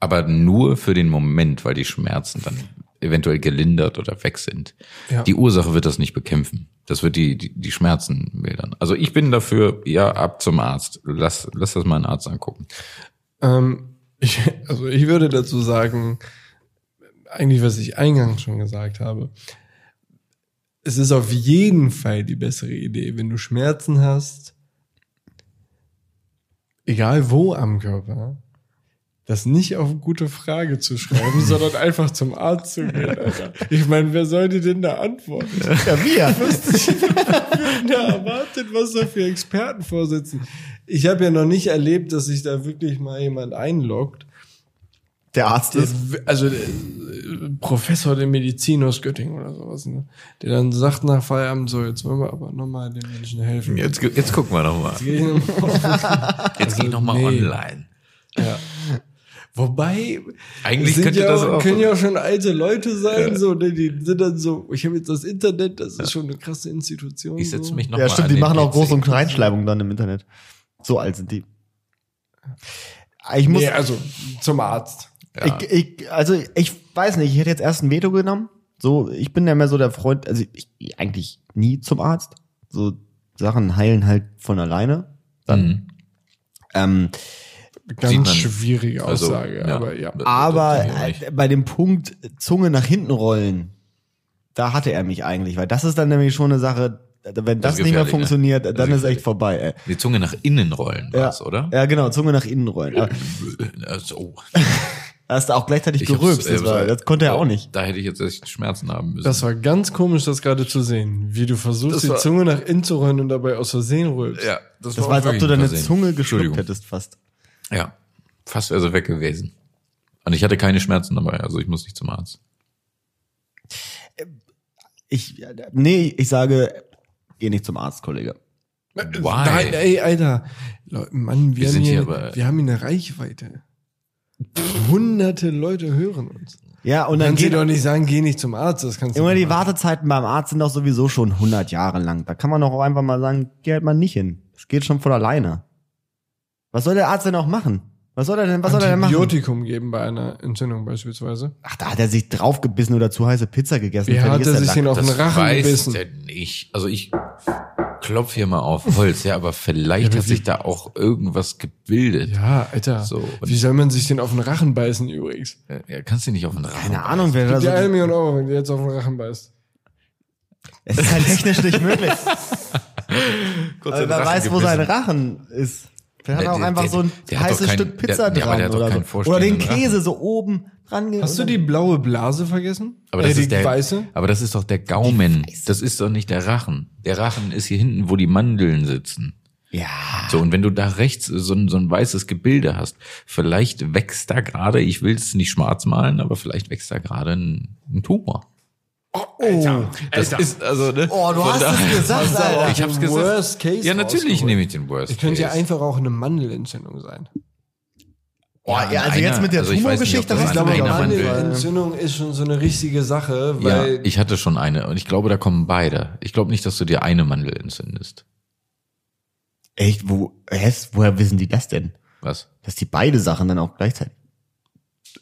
[SPEAKER 1] Aber nur für den Moment, weil die Schmerzen dann eventuell gelindert oder weg sind.
[SPEAKER 3] Ja.
[SPEAKER 1] Die Ursache wird das nicht bekämpfen. Das wird die, die, die Schmerzen mildern. Also ich bin dafür, ja, ab zum Arzt. Lass, lass das mal einen Arzt angucken.
[SPEAKER 3] Ähm, ich, also ich würde dazu sagen, eigentlich was ich eingangs schon gesagt habe. Es ist auf jeden Fall die bessere Idee, wenn du Schmerzen hast, egal wo am Körper, das nicht auf gute Frage zu schreiben, sondern einfach zum Arzt zu gehen. Alter. Ich meine, wer soll dir denn da antworten?
[SPEAKER 2] Ja, wir.
[SPEAKER 3] Ja, erwartet, was da für Experten vorsitzen. Ich habe ja noch nicht erlebt, dass sich da wirklich mal jemand einloggt.
[SPEAKER 2] Der Arzt
[SPEAKER 3] Der,
[SPEAKER 2] ist.
[SPEAKER 3] also der, äh, Professor der Medizin aus Göttingen oder sowas, ne? der dann sagt nach Feierabend so, jetzt wollen wir aber nochmal den Menschen helfen.
[SPEAKER 1] Jetzt, jetzt gucken wir noch mal. Jetzt geht noch mal
[SPEAKER 3] nee.
[SPEAKER 1] online.
[SPEAKER 3] ja. Wobei,
[SPEAKER 1] Eigentlich
[SPEAKER 3] sind
[SPEAKER 1] könnte
[SPEAKER 3] ja,
[SPEAKER 1] das
[SPEAKER 3] auch, können ja auch schon alte Leute sein, so, ne, die sind dann so, ich habe jetzt das Internet, das ist schon eine krasse Institution.
[SPEAKER 1] Ich setze
[SPEAKER 3] so.
[SPEAKER 1] mich noch
[SPEAKER 2] Ja,
[SPEAKER 1] mal
[SPEAKER 2] stimmt,
[SPEAKER 1] an
[SPEAKER 2] die machen auch
[SPEAKER 1] PC.
[SPEAKER 2] Groß- und Kleinschreibung dann im Internet. So alt sind die. Ich muss,
[SPEAKER 3] Nee, also zum Arzt.
[SPEAKER 1] Ja.
[SPEAKER 2] ich, ich, also ich weiß nicht, ich hätte jetzt erst ein Veto genommen. So, ich bin ja mehr so der Freund, also ich eigentlich nie zum Arzt. So Sachen heilen halt von alleine. Dann.
[SPEAKER 1] Mhm.
[SPEAKER 2] Ähm,
[SPEAKER 3] Ganz schwierige
[SPEAKER 1] Also,
[SPEAKER 3] Aussage,
[SPEAKER 1] ja.
[SPEAKER 3] aber ja.
[SPEAKER 2] aber
[SPEAKER 1] Das- das- das-
[SPEAKER 2] äh, bei dem Punkt Zunge nach hinten rollen, da hatte er mich eigentlich, weil das ist dann nämlich schon eine Sache, wenn das,
[SPEAKER 1] ist
[SPEAKER 2] nicht mehr
[SPEAKER 1] ne?
[SPEAKER 2] funktioniert,
[SPEAKER 1] Das
[SPEAKER 2] dann
[SPEAKER 1] ist
[SPEAKER 2] echt vorbei. Ey.
[SPEAKER 1] Die Zunge nach innen rollen
[SPEAKER 2] Ja.
[SPEAKER 1] war's, oder?
[SPEAKER 2] Ja, genau, Zunge nach innen rollen. Aber
[SPEAKER 1] Also,
[SPEAKER 2] Da hast du auch gleichzeitig
[SPEAKER 1] ich
[SPEAKER 2] gerülpst, das,
[SPEAKER 1] äh,
[SPEAKER 2] war, das konnte er auch nicht.
[SPEAKER 1] Da hätte ich jetzt echt Schmerzen haben müssen.
[SPEAKER 3] Das war ganz komisch, das gerade zu sehen, wie du versuchst,
[SPEAKER 1] Das
[SPEAKER 3] die
[SPEAKER 1] war-
[SPEAKER 3] Zunge nach innen zu rollen und dabei aus Versehen rülpst.
[SPEAKER 1] ja,
[SPEAKER 2] Das war, als ob du deine
[SPEAKER 1] Versehen.
[SPEAKER 2] Zunge geschluckt hättest fast.
[SPEAKER 1] Ja, fast wäre sie weg gewesen. Und ich hatte keine Schmerzen dabei, also ich muss nicht zum Arzt.
[SPEAKER 2] Ich, nee, ich sage, geh nicht zum Arzt, Kollege.
[SPEAKER 1] Why?
[SPEAKER 3] Nein, ey, Alter. Leute, Mann, wir,
[SPEAKER 1] Wir
[SPEAKER 3] haben
[SPEAKER 1] sind
[SPEAKER 3] hier,
[SPEAKER 1] hier aber-
[SPEAKER 3] wir haben hier eine Reichweite. Hunderte Leute hören uns.
[SPEAKER 2] Ja, und dann
[SPEAKER 3] Kannst du
[SPEAKER 2] geht
[SPEAKER 3] doch nicht sagen, geh nicht zum Arzt, das kannst du
[SPEAKER 2] immer die. Wartezeiten beim Arzt sind doch sowieso schon 100 Jahre lang. Da kann man doch auch einfach mal sagen, geh halt mal nicht hin. Das geht schon von alleine. Was soll der Arzt denn auch machen? Was soll er denn, was soll er denn machen?
[SPEAKER 3] Antibiotikum geben bei einer Entzündung beispielsweise.
[SPEAKER 2] Ach, da hat er sich draufgebissen oder zu heiße Pizza gegessen. Fertig
[SPEAKER 3] hat
[SPEAKER 2] ist
[SPEAKER 3] er sich den auf den
[SPEAKER 1] Das
[SPEAKER 3] Rachen
[SPEAKER 1] weiß
[SPEAKER 3] gebissen?
[SPEAKER 1] der nicht. Also ich klopf hier mal auf Holz, ja, aber vielleicht
[SPEAKER 3] Ja,
[SPEAKER 1] hat sich da auch irgendwas gebildet.
[SPEAKER 3] Ja, Alter.
[SPEAKER 1] So,
[SPEAKER 3] Wie soll man sich den auf den Rachen beißen übrigens?
[SPEAKER 1] Ja, kannst du nicht auf den Rachen.
[SPEAKER 2] Keine Ahnung, wer da
[SPEAKER 3] Gib
[SPEAKER 2] so.
[SPEAKER 3] dir eine Million Euro, wenn du jetzt auf den Rachen beißt.
[SPEAKER 2] Es ist halt technisch nicht möglich.
[SPEAKER 1] Kurz
[SPEAKER 2] Also wer weiß, wo sein. Rachen ist. Der hat
[SPEAKER 1] Der-
[SPEAKER 2] auch
[SPEAKER 1] der-
[SPEAKER 2] einfach
[SPEAKER 1] der-
[SPEAKER 2] so ein
[SPEAKER 1] der
[SPEAKER 2] heißes
[SPEAKER 1] kein-
[SPEAKER 2] Stück
[SPEAKER 1] der-
[SPEAKER 2] Pizza
[SPEAKER 1] ja, aber
[SPEAKER 2] dran
[SPEAKER 1] der
[SPEAKER 2] oder so. Oder den Käse so oben dran.
[SPEAKER 3] Hast du die blaue Blase vergessen?
[SPEAKER 1] Aber
[SPEAKER 3] äh,
[SPEAKER 1] das
[SPEAKER 3] die
[SPEAKER 1] ist der,
[SPEAKER 3] weiße?
[SPEAKER 1] aber das ist doch der Gaumen. Das ist doch nicht der Rachen. Der Rachen ist hier hinten, wo die Mandeln sitzen.
[SPEAKER 2] Ja.
[SPEAKER 1] So, und wenn du da rechts so ein, so ein weißes Gebilde hast, vielleicht wächst da gerade, ich will es nicht schwarz malen, aber vielleicht wächst da gerade ein, ein Tumor.
[SPEAKER 2] Oh,
[SPEAKER 1] Das ist also, ne?
[SPEAKER 2] oh du hast es gesagt, Alter.
[SPEAKER 1] Ich hab's gesagt.
[SPEAKER 3] Worst Case
[SPEAKER 1] ja, natürlich nehme ich den Worst
[SPEAKER 3] Es könnte ja
[SPEAKER 1] Case.
[SPEAKER 3] einfach auch eine Mandelentzündung sein.
[SPEAKER 2] Oh, ja, also
[SPEAKER 1] einer-
[SPEAKER 2] jetzt mit der
[SPEAKER 1] also ich
[SPEAKER 2] hast
[SPEAKER 3] Ich
[SPEAKER 2] du
[SPEAKER 3] glaube,
[SPEAKER 2] an.
[SPEAKER 3] Mandelentzündung ist schon so eine richtige Sache,
[SPEAKER 1] Ja,
[SPEAKER 3] weil
[SPEAKER 1] ich hatte schon eine und ich glaube, da kommen beide. Ich glaube nicht, dass du dir eine Mandel entzündest.
[SPEAKER 2] Echt, wo, hä, woher wissen die das denn?
[SPEAKER 1] Was?
[SPEAKER 2] Dass die beide Sachen dann auch gleichzeitig.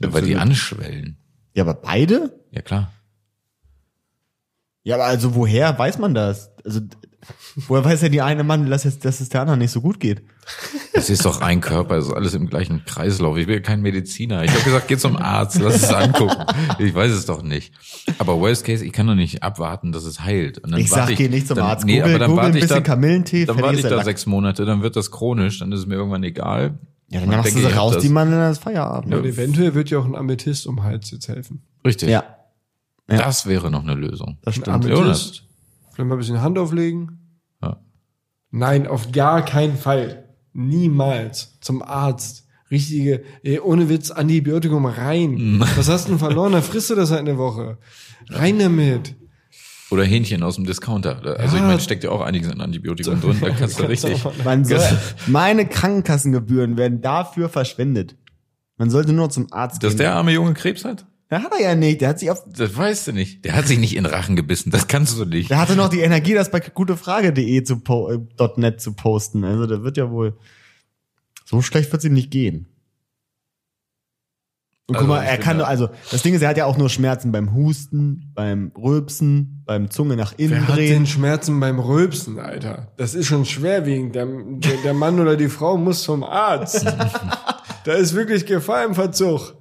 [SPEAKER 1] Weil die anschwellen.
[SPEAKER 2] Ja, aber beide?
[SPEAKER 1] Ja, klar.
[SPEAKER 2] Ja, aber also woher weiß man das? Also woher weiß ja die eine Mann, dass es, dass es der anderen nicht so gut geht?
[SPEAKER 1] Es ist doch ein Körper, es ist alles im gleichen Kreislauf. Ich bin ja kein Mediziner. Ich habe gesagt, geh zum Arzt, lass es angucken. Ich weiß es doch nicht. Aber Worst Case, ich kann doch nicht abwarten, dass es heilt. Und dann
[SPEAKER 2] Ich sag, geh nicht zum
[SPEAKER 1] dann,
[SPEAKER 2] Arzt.
[SPEAKER 1] Nee,
[SPEAKER 2] Google-
[SPEAKER 1] aber dann
[SPEAKER 2] Google
[SPEAKER 1] warte
[SPEAKER 2] ein
[SPEAKER 1] ich
[SPEAKER 2] bisschen
[SPEAKER 1] da,
[SPEAKER 2] Kamillentee,
[SPEAKER 1] dann warte ich da sechs Monate, dann wird das chronisch, dann ist es mir irgendwann egal.
[SPEAKER 2] Ja, dann
[SPEAKER 1] Man
[SPEAKER 2] machst du sie
[SPEAKER 1] ich
[SPEAKER 2] raus,
[SPEAKER 1] das-
[SPEAKER 2] die Mann, dann ist Feierabend.
[SPEAKER 3] und eventuell wird ja auch ein Amethyst um Hals jetzt helfen.
[SPEAKER 1] Richtig.
[SPEAKER 2] Ja. Ja.
[SPEAKER 1] Das wäre noch eine Lösung.
[SPEAKER 2] Das stimmt.
[SPEAKER 3] Amethyst, vielleicht mal ein bisschen Hand auflegen.
[SPEAKER 1] Ja.
[SPEAKER 3] Nein, auf gar keinen Fall. Niemals zum Arzt. Richtige, ey, ohne Witz, Antibiotikum rein. Was hast du denn verloren? Dann frisst du das halt eine Woche. Rein damit.
[SPEAKER 1] Oder Hähnchen aus dem Discounter. Also ich
[SPEAKER 3] Ja.
[SPEAKER 1] meine, steckt ja auch einiges an Antibiotikum drin, da kannst du richtig.
[SPEAKER 2] Man soll, meine Krankenkassengebühren werden dafür verschwendet. Man sollte nur zum Arzt
[SPEAKER 1] Dass
[SPEAKER 2] gehen.
[SPEAKER 1] der arme Junge Krebs hat?
[SPEAKER 2] Der hat er ja nicht. Der hat sich auf,
[SPEAKER 1] Das weißt du nicht. Der hat sich nicht in Rachen gebissen, das kannst du nicht.
[SPEAKER 2] der hatte noch die Energie, das bei gutefrage.de zu po äh, .net zu posten. Also der wird ja wohl, so schlecht wird's ihm nicht gehen. Und guck
[SPEAKER 1] Also,
[SPEAKER 2] mal,
[SPEAKER 1] ich
[SPEAKER 2] er kann,
[SPEAKER 1] da-
[SPEAKER 2] also das Ding ist, er hat ja auch nur Schmerzen beim Husten, beim Rülpsen, beim Zunge nach innen
[SPEAKER 3] Wer hat
[SPEAKER 2] drehen.
[SPEAKER 3] den Schmerzen beim Rülpsen, Alter? Das ist schon schwerwiegend. Der, der, der Mann oder die Frau muss zum Arzt. da ist wirklich Gefahr im Verzug.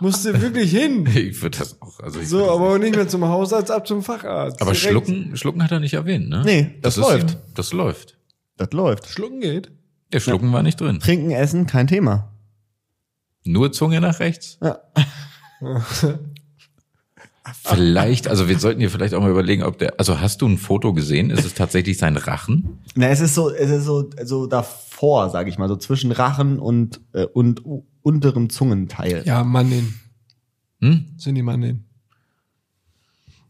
[SPEAKER 3] Musst du wirklich hin.
[SPEAKER 1] Ich würde das auch. Also ich
[SPEAKER 3] So,
[SPEAKER 1] würd-
[SPEAKER 3] aber auch nicht mehr zum Hausarzt, ab zum Facharzt.
[SPEAKER 1] aber
[SPEAKER 3] Direkt.
[SPEAKER 1] schlucken, schlucken hat er nicht erwähnt, ne?
[SPEAKER 2] Nee, das
[SPEAKER 1] ist
[SPEAKER 2] läuft.
[SPEAKER 1] ihm- Das läuft.
[SPEAKER 2] Das läuft.
[SPEAKER 3] Schlucken geht.
[SPEAKER 1] Der Schlucken war nicht drin.
[SPEAKER 2] Trinken, essen, kein Thema.
[SPEAKER 1] Nur Zunge nach rechts.
[SPEAKER 2] Ja.
[SPEAKER 1] Vielleicht, also wir sollten hier vielleicht auch mal überlegen, ob der, also hast du ein Foto gesehen? Ist es tatsächlich sein Rachen?
[SPEAKER 2] Na, es ist so, es ist so, so davor, sag ich mal, so zwischen Rachen und, äh, und unterem Zungenteil.
[SPEAKER 3] Ja, Mannin.
[SPEAKER 1] Hm?
[SPEAKER 3] Sind die Mannin.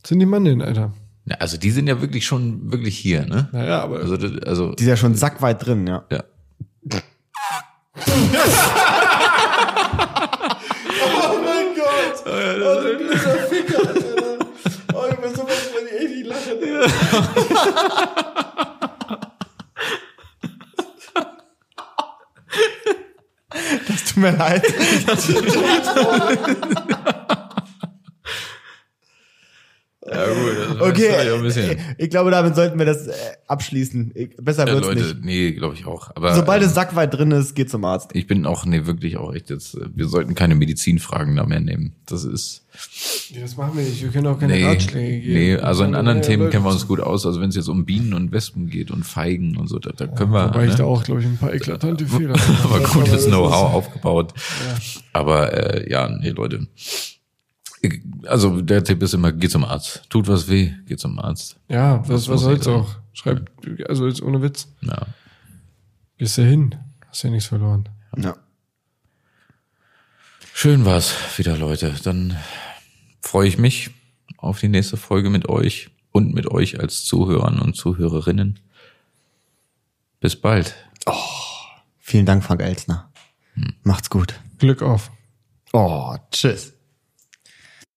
[SPEAKER 3] Sind die Mannin, Alter.
[SPEAKER 1] Ja, also die sind ja wirklich schon wirklich hier, ne?
[SPEAKER 3] Naja, aber
[SPEAKER 1] Also, also
[SPEAKER 2] Die ist ja schon sackweit drin, ja.
[SPEAKER 1] ja.
[SPEAKER 3] Oh mein Gott! Oh, du böser Ficker, Alter. Oh, über sowas kann ich echt nicht lachen.
[SPEAKER 2] Das tut mir leid.
[SPEAKER 1] Ja, gut, das
[SPEAKER 2] Okay,
[SPEAKER 1] ist ja ein bisschen.
[SPEAKER 2] ich, glaube, damit sollten wir das äh, abschließen. Besser
[SPEAKER 1] Ja,
[SPEAKER 2] wird's
[SPEAKER 1] Leute,
[SPEAKER 2] nicht.
[SPEAKER 1] nee, glaube ich auch. Aber
[SPEAKER 2] Sobald
[SPEAKER 1] ähm,
[SPEAKER 2] es sackweit drin ist, geht zum Arzt.
[SPEAKER 1] ich bin auch, nee, wirklich auch echt jetzt, äh, wir sollten keine Medizinfragen da mehr nehmen. Das ist,
[SPEAKER 3] Ja, das machen wir nicht. Wir können auch keine
[SPEAKER 1] nee,
[SPEAKER 3] Ratschläge geben.
[SPEAKER 1] nee, also in anderen
[SPEAKER 3] Ja,
[SPEAKER 1] Themen
[SPEAKER 3] Leute,
[SPEAKER 1] kennen wir uns gut aus. Also wenn es jetzt um Bienen und Wespen geht und Feigen und so, da, da können wir,
[SPEAKER 3] Wobei ich da
[SPEAKER 1] ne?
[SPEAKER 3] auch, glaube ich, ein paar eklatante Fehler
[SPEAKER 1] aber gutes Know-how aufgebaut. Aber äh, ja, nee, Leute. Also der Tipp ist immer, geh zum Arzt. Tut was weh, geh zum Arzt.
[SPEAKER 3] Ja, was, was soll's auch? Schreib, also jetzt ohne Witz.
[SPEAKER 1] Ja.
[SPEAKER 3] Gehst du hin. Hast ja nichts verloren.
[SPEAKER 2] Ja.
[SPEAKER 1] Schön war's wieder, Leute. Dann freue ich mich auf die nächste Folge mit euch und mit euch als Zuhörern und Zuhörerinnen. Bis bald.
[SPEAKER 2] Vielen Dank, Frank Elsner. Macht's gut.
[SPEAKER 3] Glück auf.
[SPEAKER 2] Oh, tschüss.